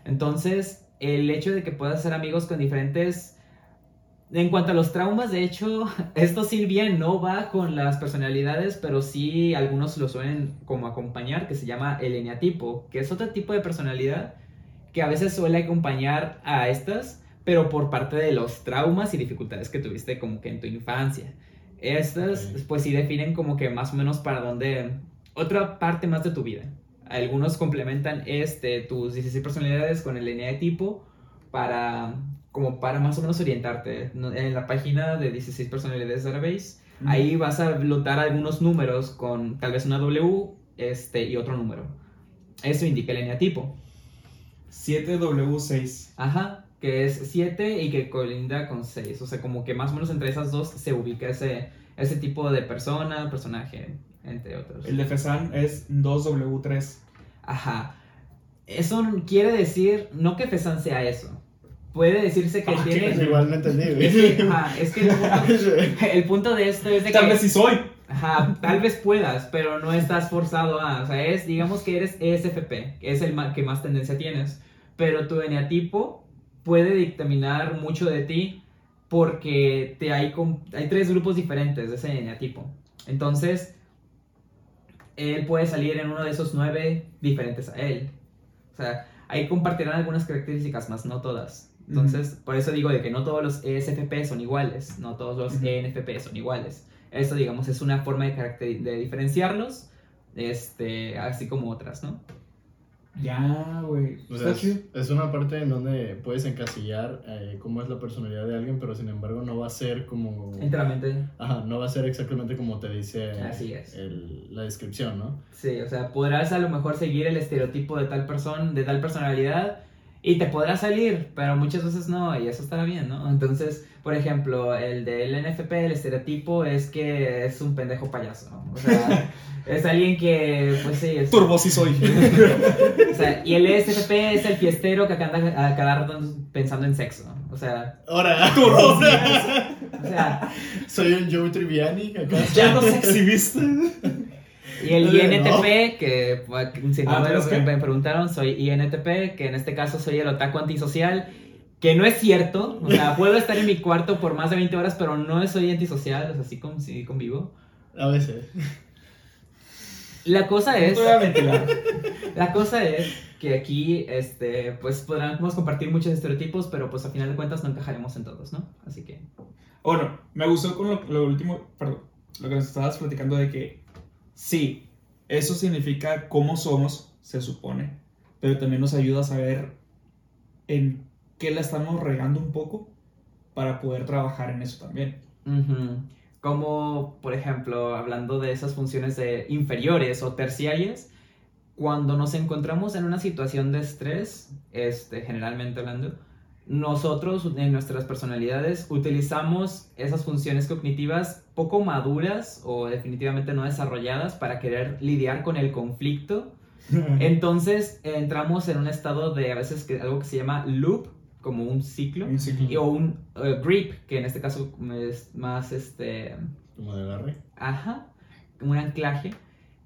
Entonces, el hecho de que puedas ser amigos con diferentes... En cuanto a los traumas, de hecho, esto sí bien no va con las personalidades, pero sí algunos lo suelen como acompañar, que se llama el eneatipo, que es otro tipo de personalidad que a veces suele acompañar a estas, pero por parte de los traumas y dificultades que tuviste como que en tu infancia. Estas, pues sí definen como que más o menos para dónde, otra parte más de tu vida. Algunos complementan este, tus 16 personalidades con el eneatipo para, como para más o menos orientarte. En la página de 16 personalidades Database, ahí vas a notar algunos números con tal vez una W este, y otro número. Eso indica el eneatipo. 7W6. Ajá, que es 7 y que colinda con 6. O sea, como que más o menos entre esas dos se ubica ese, ese tipo de persona, personaje, entre otros. El de Fesan es 2W3. Ajá. Eso quiere decir, no que Fesan sea eso. Puede decirse que Ah, tiene... Igual no entendí. Es que, ajá, es que el punto, el punto de esto es de Tal que... vez sí soy. Ajá, tal vez puedas, pero no estás forzado a. O sea, es, digamos que eres ESFP, que es el que más tendencia tienes. Pero tu eneatipo puede dictaminar mucho de ti porque te hay, hay tres grupos diferentes de ese eneatipo. Entonces, él puede salir en uno de esos nueve diferentes a él. O sea, ahí compartirán algunas características, más no todas. Entonces, por eso digo de que no todos los ESFP son iguales, no todos los Ujú. ENFP son iguales. Esto, digamos, es una forma de, de diferenciarlos, este, así como otras, ¿no? Ya, güey. O sea, es, una parte en donde puedes encasillar eh, cómo es la personalidad de alguien, pero sin embargo no va a ser como... Enteramente. Ajá, no va a ser exactamente como te dice Así es. el- la descripción, ¿no? Sí, o sea, podrás a lo mejor seguir el estereotipo de tal persona, de tal personalidad, y te podrá salir, pero muchas veces no, y eso estará bien, ¿no? Entonces, por ejemplo, el del NFP, el estereotipo es que es un pendejo payaso, ¿no? O sea, es alguien que, pues sí, es... Turbo sí soy. O sea, y el ESFP es el fiestero que anda a cada rato pensando en sexo, ¿no? O sea, Ahora, o sea, soy un Joe Triviani acá. ya nos exhibiste. Y el INTP, que pues, si no Ah, me ¿tú lo qué? me preguntaron, soy INTP, que en este caso soy el otaku antisocial, que no es cierto, o sea, puedo estar en mi cuarto por más de 20 horas, pero no soy antisocial, o sea, sí, con, sí convivo. A veces. La cosa es, la cosa es que aquí, este, pues podremos compartir muchos estereotipos, pero pues a final de cuentas no encajaremos en todos, ¿no? Así que, Bueno, me gustó con lo, lo último, perdón, lo que nos estabas platicando de que sí, eso significa cómo somos, se supone, pero también nos ayuda a saber en qué la estamos regando un poco para poder trabajar en eso también. ujú. como por ejemplo, hablando de esas funciones de inferiores o terciarias, cuando nos encontramos en una situación de estrés, este, generalmente hablando, nosotros en nuestras personalidades utilizamos esas funciones cognitivas poco maduras o definitivamente no desarrolladas para querer lidiar con el conflicto. Entonces entramos en un estado de a veces que, algo que se llama loop, como un ciclo, Un ciclo. y- o un eh, grip, que en este caso es más este Como de agarre. Ajá, un anclaje.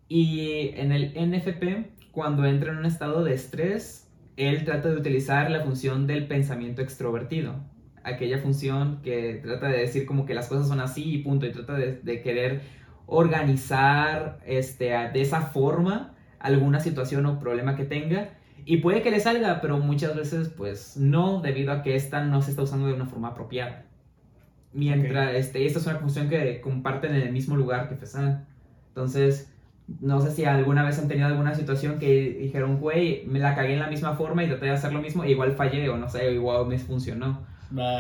Y en el NFP, cuando entra en un estado de estrés, él trata de utilizar la función del pensamiento extrovertido. Aquella función que trata de decir como que las cosas son así y punto, y trata de, de querer organizar este, de esa forma alguna situación o problema que tenga. Y puede que le salga, pero muchas veces pues no, debido a que esta no se está usando de una forma apropiada. Mientras, este, esta es una función que comparten en el mismo lugar que FESAN. Entonces, no sé si alguna vez han tenido alguna situación que dijeron, güey, me la cagué en la misma forma y traté de hacer lo mismo, e igual fallé, o no sé, o igual me funcionó.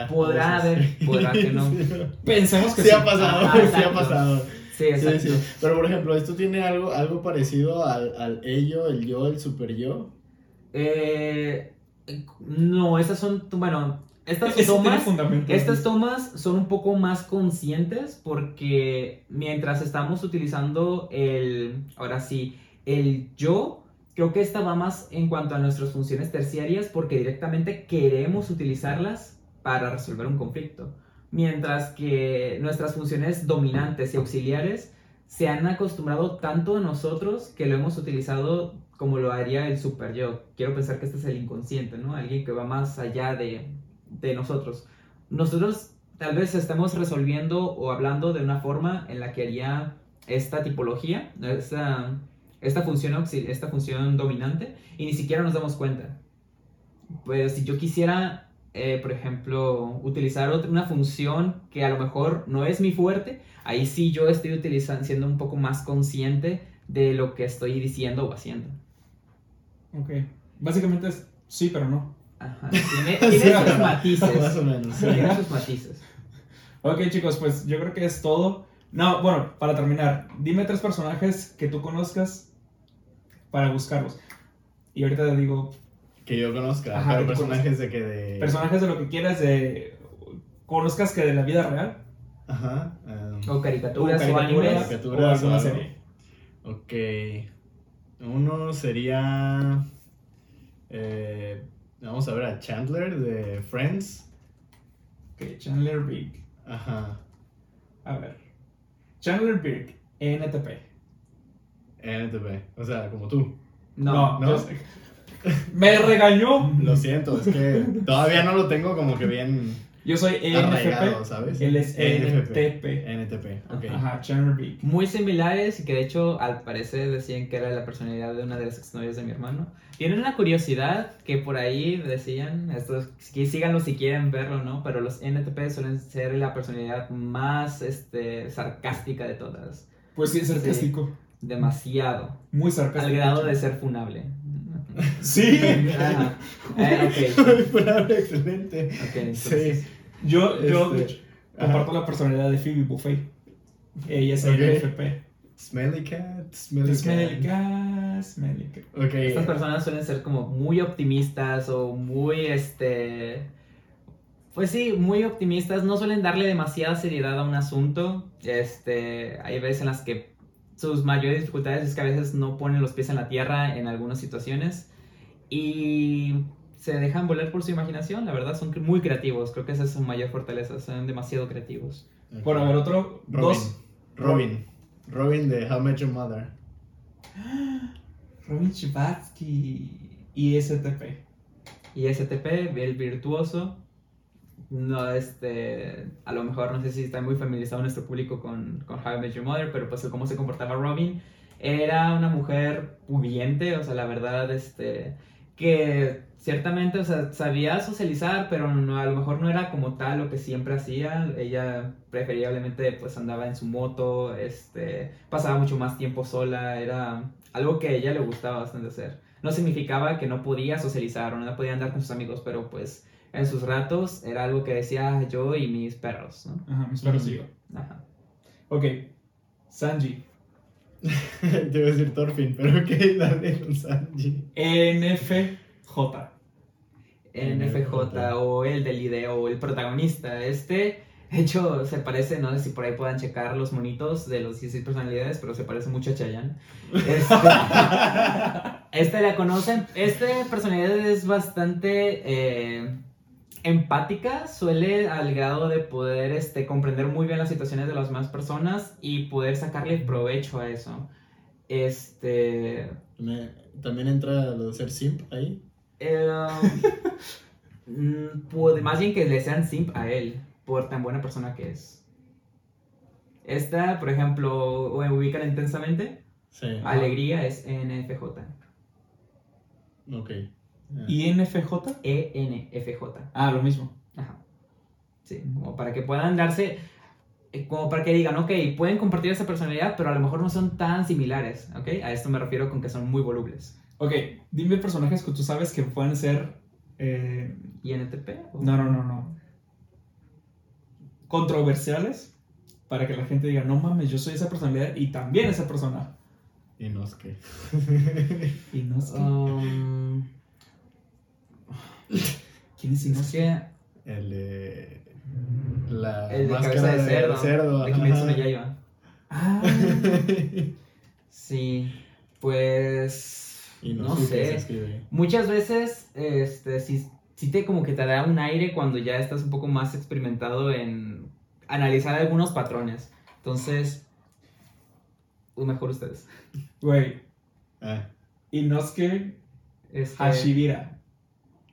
Podrá veces. haber, podrá que no. Sí, Pensemos que Sí sí. ha pasado, sí ha pasado. Sí, Sí, exacto. sí. Pero por ejemplo, ¿esto tiene algo, algo parecido al, al ello, el yo, el super yo? Eh, no, estas son, bueno, estas Eso tomas, estas tomas son un poco más conscientes porque mientras estamos utilizando el, ahora sí, el yo, creo que esta va más en cuanto a nuestras funciones terciarias porque directamente queremos utilizarlas para resolver un conflicto. Mientras que nuestras funciones dominantes y auxiliares se han acostumbrado tanto a nosotros que lo hemos utilizado como lo haría el super yo. Quiero pensar que este es el inconsciente, ¿no? Alguien que va más allá de, de nosotros. Nosotros tal vez estamos resolviendo o hablando de una forma en la que haría esta tipología, esta, esta, función, esta función dominante, y ni siquiera nos damos cuenta. Pues si yo quisiera, eh, por ejemplo, utilizar otra, una función que a lo mejor no es mi fuerte, ahí sí yo estoy utilizando, siendo un poco más consciente de lo que estoy diciendo o haciendo. Ok. Básicamente es sí, pero no. Ajá. Tiene, tiene sus Más matices. o menos. Sí, tiene sus matices. Ok, chicos, pues yo creo que es todo. No, bueno, para terminar, dime tres personajes que tú conozcas para buscarlos. Y ahorita te digo Que yo conozca. Ajá, pero personajes de que de. personajes de lo que quieras, de conozcas que de la vida real. Ajá. um, O caricaturas O animes. caricaturas o alguna o serie. Ok. Uno sería. eh, vamos a ver a Chandler de Friends. Ok, Chandler Big. Ajá. A ver. Chandler Big ENTP. NTP. O sea, como tú. No, no. yo- me regañó. Lo siento, es que todavía no lo tengo como que bien Yo soy ENFP. ¿sabes? Él es. ENTP. NTP, ok. Ajá, Chandler muy similares y que de hecho al parecer decían que era la personalidad de una de las exnovias de mi hermano. Tienen una curiosidad que por ahí decían, estos, que síganlo si quieren verlo, ¿no? Pero los NTP suelen ser la personalidad más este, sarcástica de todas. Pues sí, es sarcástico. Demasiado. Muy sarcástico. Al grado de ser funable. Sí. Eh, Palabra excelente. ok, entonces. Sí. Yo, yo Este, comparto la personalidad de Phoebe Buffet. Ella es Ok. ENFP. Smelly cat, smelly, Smelly cat. cat, smelly cat. Estas personas suelen ser como muy optimistas o muy, este... Pues sí, muy optimistas, no suelen darle demasiada seriedad a un asunto. Este, hay veces en las que sus mayores dificultades es que a veces no ponen los pies en la tierra en algunas situaciones y se dejan volar por su imaginación, la verdad, son muy creativos, creo que esa es su mayor fortaleza, son demasiado creativos. Bueno, a ver, otro. Robin. Dos. Robin. Robin de How Met Your Mother. Robin Chivatsky. Y STP. Y STP, el virtuoso, no, este, a lo mejor no sé si está muy familiarizado nuestro público con, con How I Met Your Mother, pero pues cómo se comportaba Robin, era una mujer pudiente, o sea, la verdad, este, que ciertamente, o sea, sabía socializar, pero no, a lo mejor no era como tal lo que siempre hacía, ella preferiblemente pues andaba en su moto, este, pasaba mucho más tiempo sola, era algo que a ella le gustaba bastante hacer. No significaba que no podía socializar o no podía andar con sus amigos, pero pues en sus ratos era algo que decía yo y mis perros, ¿no? Ajá, mis perros Ujú. sigo. Ajá. Ok. Sanji. Te iba a decir Thorfinn, pero ok, dale con Sanji. NFJ. NFJ o el del video o el protagonista. Este, de hecho, se parece, no sé si por ahí puedan checar los monitos de los 16 personalidades, pero se parece mucho a Chayanne. Este, este la conocen. Este personalidad es bastante eh, empática, suele al grado de poder este, comprender muy bien las situaciones de las demás personas y poder sacarle provecho a eso. Este. Me- También entra lo de ser simp ahí. Eh, mm, pues, más bien que le sean simp a él, por tan buena persona que es. Esta, por ejemplo, ubican intensamente. Sí. Alegría es NFJ. Ok. Ah. ¿INFJ? ENFJ. Ah, lo mismo. Ajá. Sí, como para que puedan darse. eh, Como para que digan, ok, pueden compartir esa personalidad, pero a lo mejor no son tan similares, ¿ok? A esto me refiero con que son muy volubles. Ok, dime personajes que tú sabes que pueden ser. eh, ¿INTP? o- no, no, no, no. Controversiales. Para que la gente diga, no mames, yo soy esa personalidad y también esa persona. Y no es que. Y no sé. Um, ¿Quién es Inosuke? que El de. La El de cabeza de cerdo. cerdo, de. Kimetsu no Yaiba. Ah, Sí, pues. no, sé. se. Muchas veces, este, sí, sí te como que te da un aire cuando ya estás un poco más experimentado en analizar algunos patrones. Entonces, o mejor ustedes. güey. Ah, Inosuke Este, Hashibira.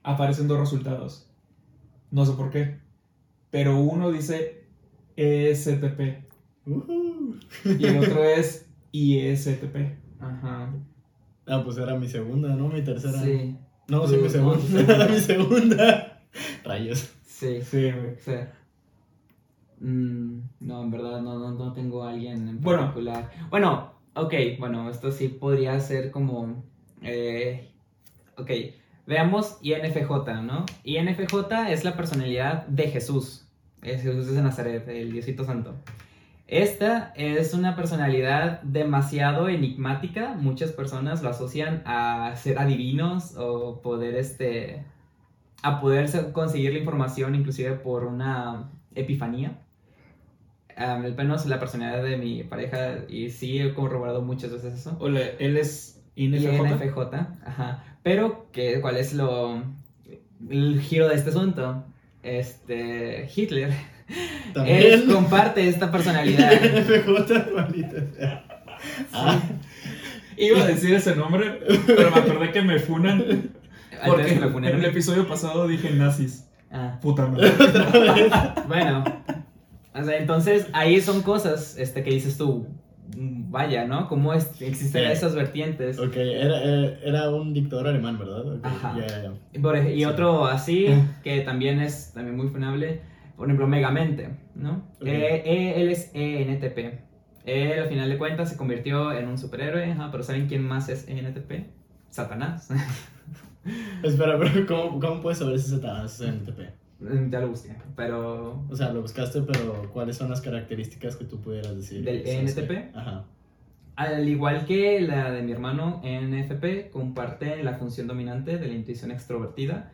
Aparecen dos resultados. No sé por qué. Pero uno dice ESTP y el otro es ISTP. Ajá. Ah, pues era mi segunda, ¿no? Mi tercera. Sí, No, sí, mi no, segunda. segunda. Era mi segunda. Rayos. sí. Sí, güey. Sí. Mm, no, en verdad no, no, no tengo a alguien en Bueno. particular. Bueno, ok, bueno, esto sí podría ser como... eh, ok, veamos INFJ, ¿no? INFJ es la personalidad de Jesús. Es Jesús de Nazaret, el Diosito Santo. Esta es una personalidad demasiado enigmática. Muchas personas lo asocian a ser adivinos o poder este a poder se- conseguir la información inclusive por una epifanía. Am, el menos la personalidad de mi pareja y sí he corroborado muchas veces eso. Hola, él es INFJ. NFJ, ajá. Pero, ¿qué, ¿cuál es lo el giro de este asunto? Este, Hitler Él comparte esta personalidad. FJ, maldita sea. Ah, Iba a decir ese nombre, pero me acordé que me funan. Porque me en funaron. el episodio pasado dije nazis. Ah. Puta madre. Bueno, o sea, entonces ahí son cosas este, que dices tú, vaya, ¿no? ¿Cómo es- existen Sí. esas vertientes? ok, era, era, un dictador alemán, ¿verdad? Ajá. Y Sí. otro así, que también es también muy funable, por ejemplo, Megamente, ¿no? Ok. Eh, eh, él es ENTP. Él, al final de cuentas, se convirtió en un superhéroe, pero ¿saben quién más es ENTP? Satanás. Espera, pero ¿cómo, ¿cómo puedes saber si Satanás es NTP? Ya lo busqué, pero... O sea, lo buscaste, pero ¿cuáles son las características que tú pudieras decir? ¿Del ENTP? Ajá. Al igual que la de mi hermano NFP, comparte la función dominante de la intuición extrovertida.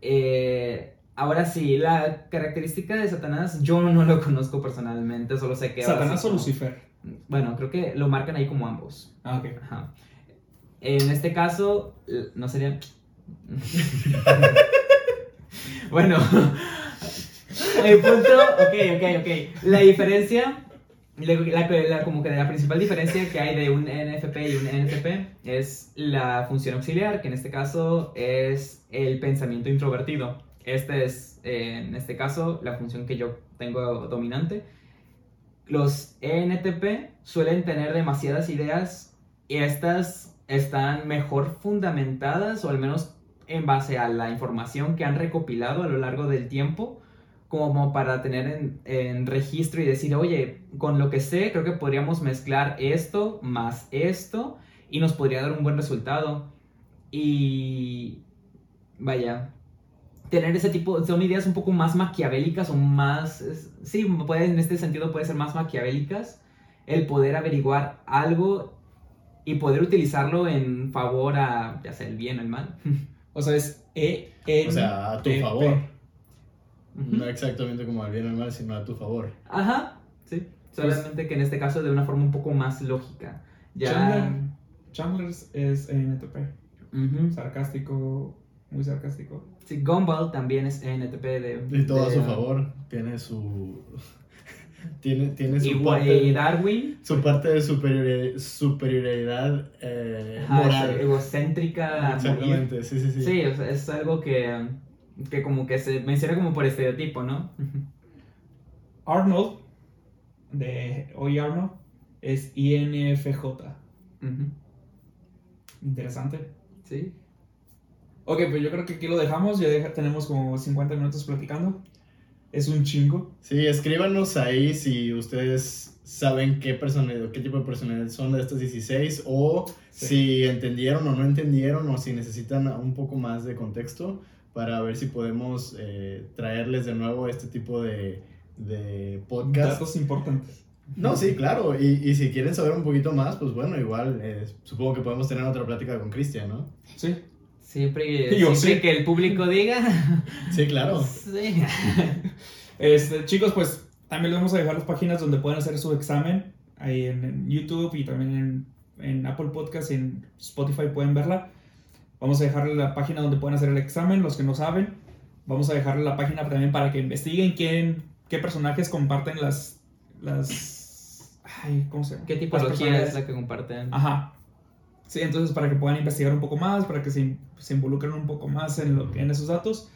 Eh, ahora sí, la característica de Satanás, yo no lo conozco personalmente, solo sé que... ¿Satanás sí o Lucifer? Bueno, creo que lo marcan ahí como ambos. Ah, ok. Ajá. En este caso, no sería... bueno, el punto, ok, ok, ok. La diferencia, la, la- como que la principal diferencia que hay de un NFP y un NFP es la función auxiliar, que en este caso es el pensamiento introvertido. Este es, eh, en este caso, la función que yo tengo dominante. Los ENTP suelen tener demasiadas ideas y estas están mejor fundamentadas o al menos en base a la información que han recopilado a lo largo del tiempo como para tener en, en registro y decir, oye, con lo que sé creo que podríamos mezclar esto más esto y nos podría dar un buen resultado. Y vaya, tener ese tipo, son ideas un poco más maquiavélicas o más, sí, puede, en este sentido puede ser más maquiavélicas, el poder averiguar algo y poder utilizarlo en favor a, ya sea el bien o el mal. O sea, es E, N. O sea, a tu T, P. favor. No exactamente como al bien o al mal, sino a tu favor. Ajá, sí, solamente que en este caso de una forma un poco más lógica. Ya... Chandler. Chandler es ENTP. Sarcástico, muy sarcástico. Sí, Gumball también es NTP de... Y todo a su favor. Tiene su. Tiene, tiene su Y, parte. y Darwin, Su parte de superiori- superioridad eh, ajá, moral. egocéntrica. Exactamente, sí, sí, sí. Sí, o sea, es algo que, que como que se menciona como por estereotipo, ¿no? Arnold, de Hoy Arnold, es INFJ. Interesante. Sí. Ok, pues yo creo que aquí lo dejamos. Ya deja- tenemos como 50 minutos platicando. Es un chingo. Sí, escríbanos ahí si ustedes saben qué personalidad, qué tipo de personalidad son de estas 16 o Sí. si entendieron o no entendieron o si necesitan un poco más de contexto para ver si podemos eh, traerles de nuevo este tipo de, de podcast. Datos importantes. No, sí, claro. Y, y si quieren saber un poquito más, pues bueno, igual eh, supongo que podemos tener otra plática con Cristian, ¿no? Sí. Siempre, Yo siempre sí. que el público diga. Sí, claro. Sí. Este, chicos, pues también les vamos a dejar las páginas donde pueden hacer su examen. Ahí en, en YouTube y también en, en Apple Podcast y en Spotify pueden verla. Vamos a dejarle la página donde pueden hacer el examen, los que no saben. Vamos a dejarle la página también para que investiguen quién, qué personajes comparten las... las ay, ¿cómo se llama? ¿Qué tipología es la que comparten? Ajá. Sí, entonces para que puedan investigar un poco más, para que se, se involucren un poco más en, lo, en esos datos.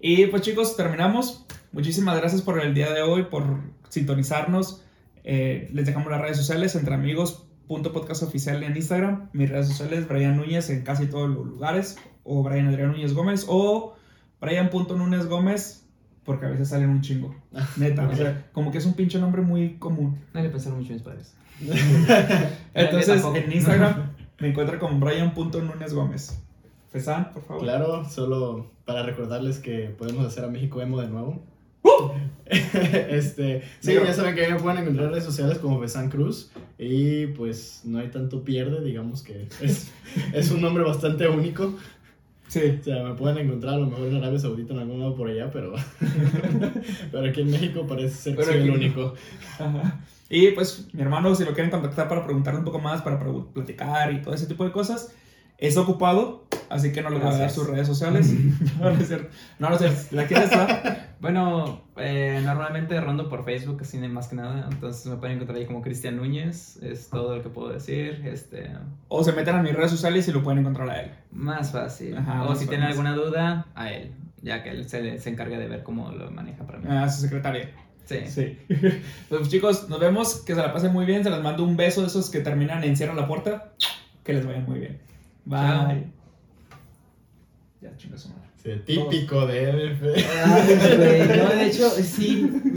Y pues chicos, terminamos. Muchísimas gracias por el día de hoy, por sintonizarnos. Eh, les dejamos las redes sociales entre amigos. Punto podcast oficial en Instagram. Mis redes sociales, Brian Núñez en casi todos los lugares. O Brian Adrián Núñez Gómez. O Brian.Núñez Gómez. Porque a veces salen un chingo. Neta. O sea, como que es un pinche nombre muy común. No le pensaron mucho mis padres. Entonces, en Instagram me encuentro como Brian.Núñez Gómez. Fesan, por favor. Claro, solo para recordarles que podemos hacer a México emo de nuevo. este, sí, Negro. ya saben que ahí me pueden encontrar en redes sociales como Besan Cruz y pues no hay tanto pierde, digamos que es, es un nombre bastante único. Sí. O sea, me pueden encontrar a lo mejor en Arabia Saudita en algún lado por allá, pero, pero aquí en México parece ser que soy el único. Ajá. Y pues, mi hermano, si lo quieren contactar para preguntarle un poco más, para platicar y todo ese tipo de cosas, es ocupado, Así que no les voy a dar sus redes sociales. no, no es cierto. No, no sé. ¿La quieres dar? Bueno, eh, normalmente rondo por Facebook, así de más que nada. Entonces me pueden encontrar ahí como Cristian Núñez. Es todo lo que puedo decir. Este, O se meten a mis redes sociales y lo pueden encontrar a él. más fácil. Ajá, o más si tienen alguna duda, a él. Ya que él se, se encarga de ver cómo lo maneja para mí. A su secretaria. Sí. Sí. Pues chicos, nos vemos. Que se la pasen muy bien. Se les mando un beso de esos que terminan en cierra la puerta. Que les vaya muy bien. Bye. Chao. Ya, chingas su madre. Sí, típico de. Ay, güey, no, de hecho, sí,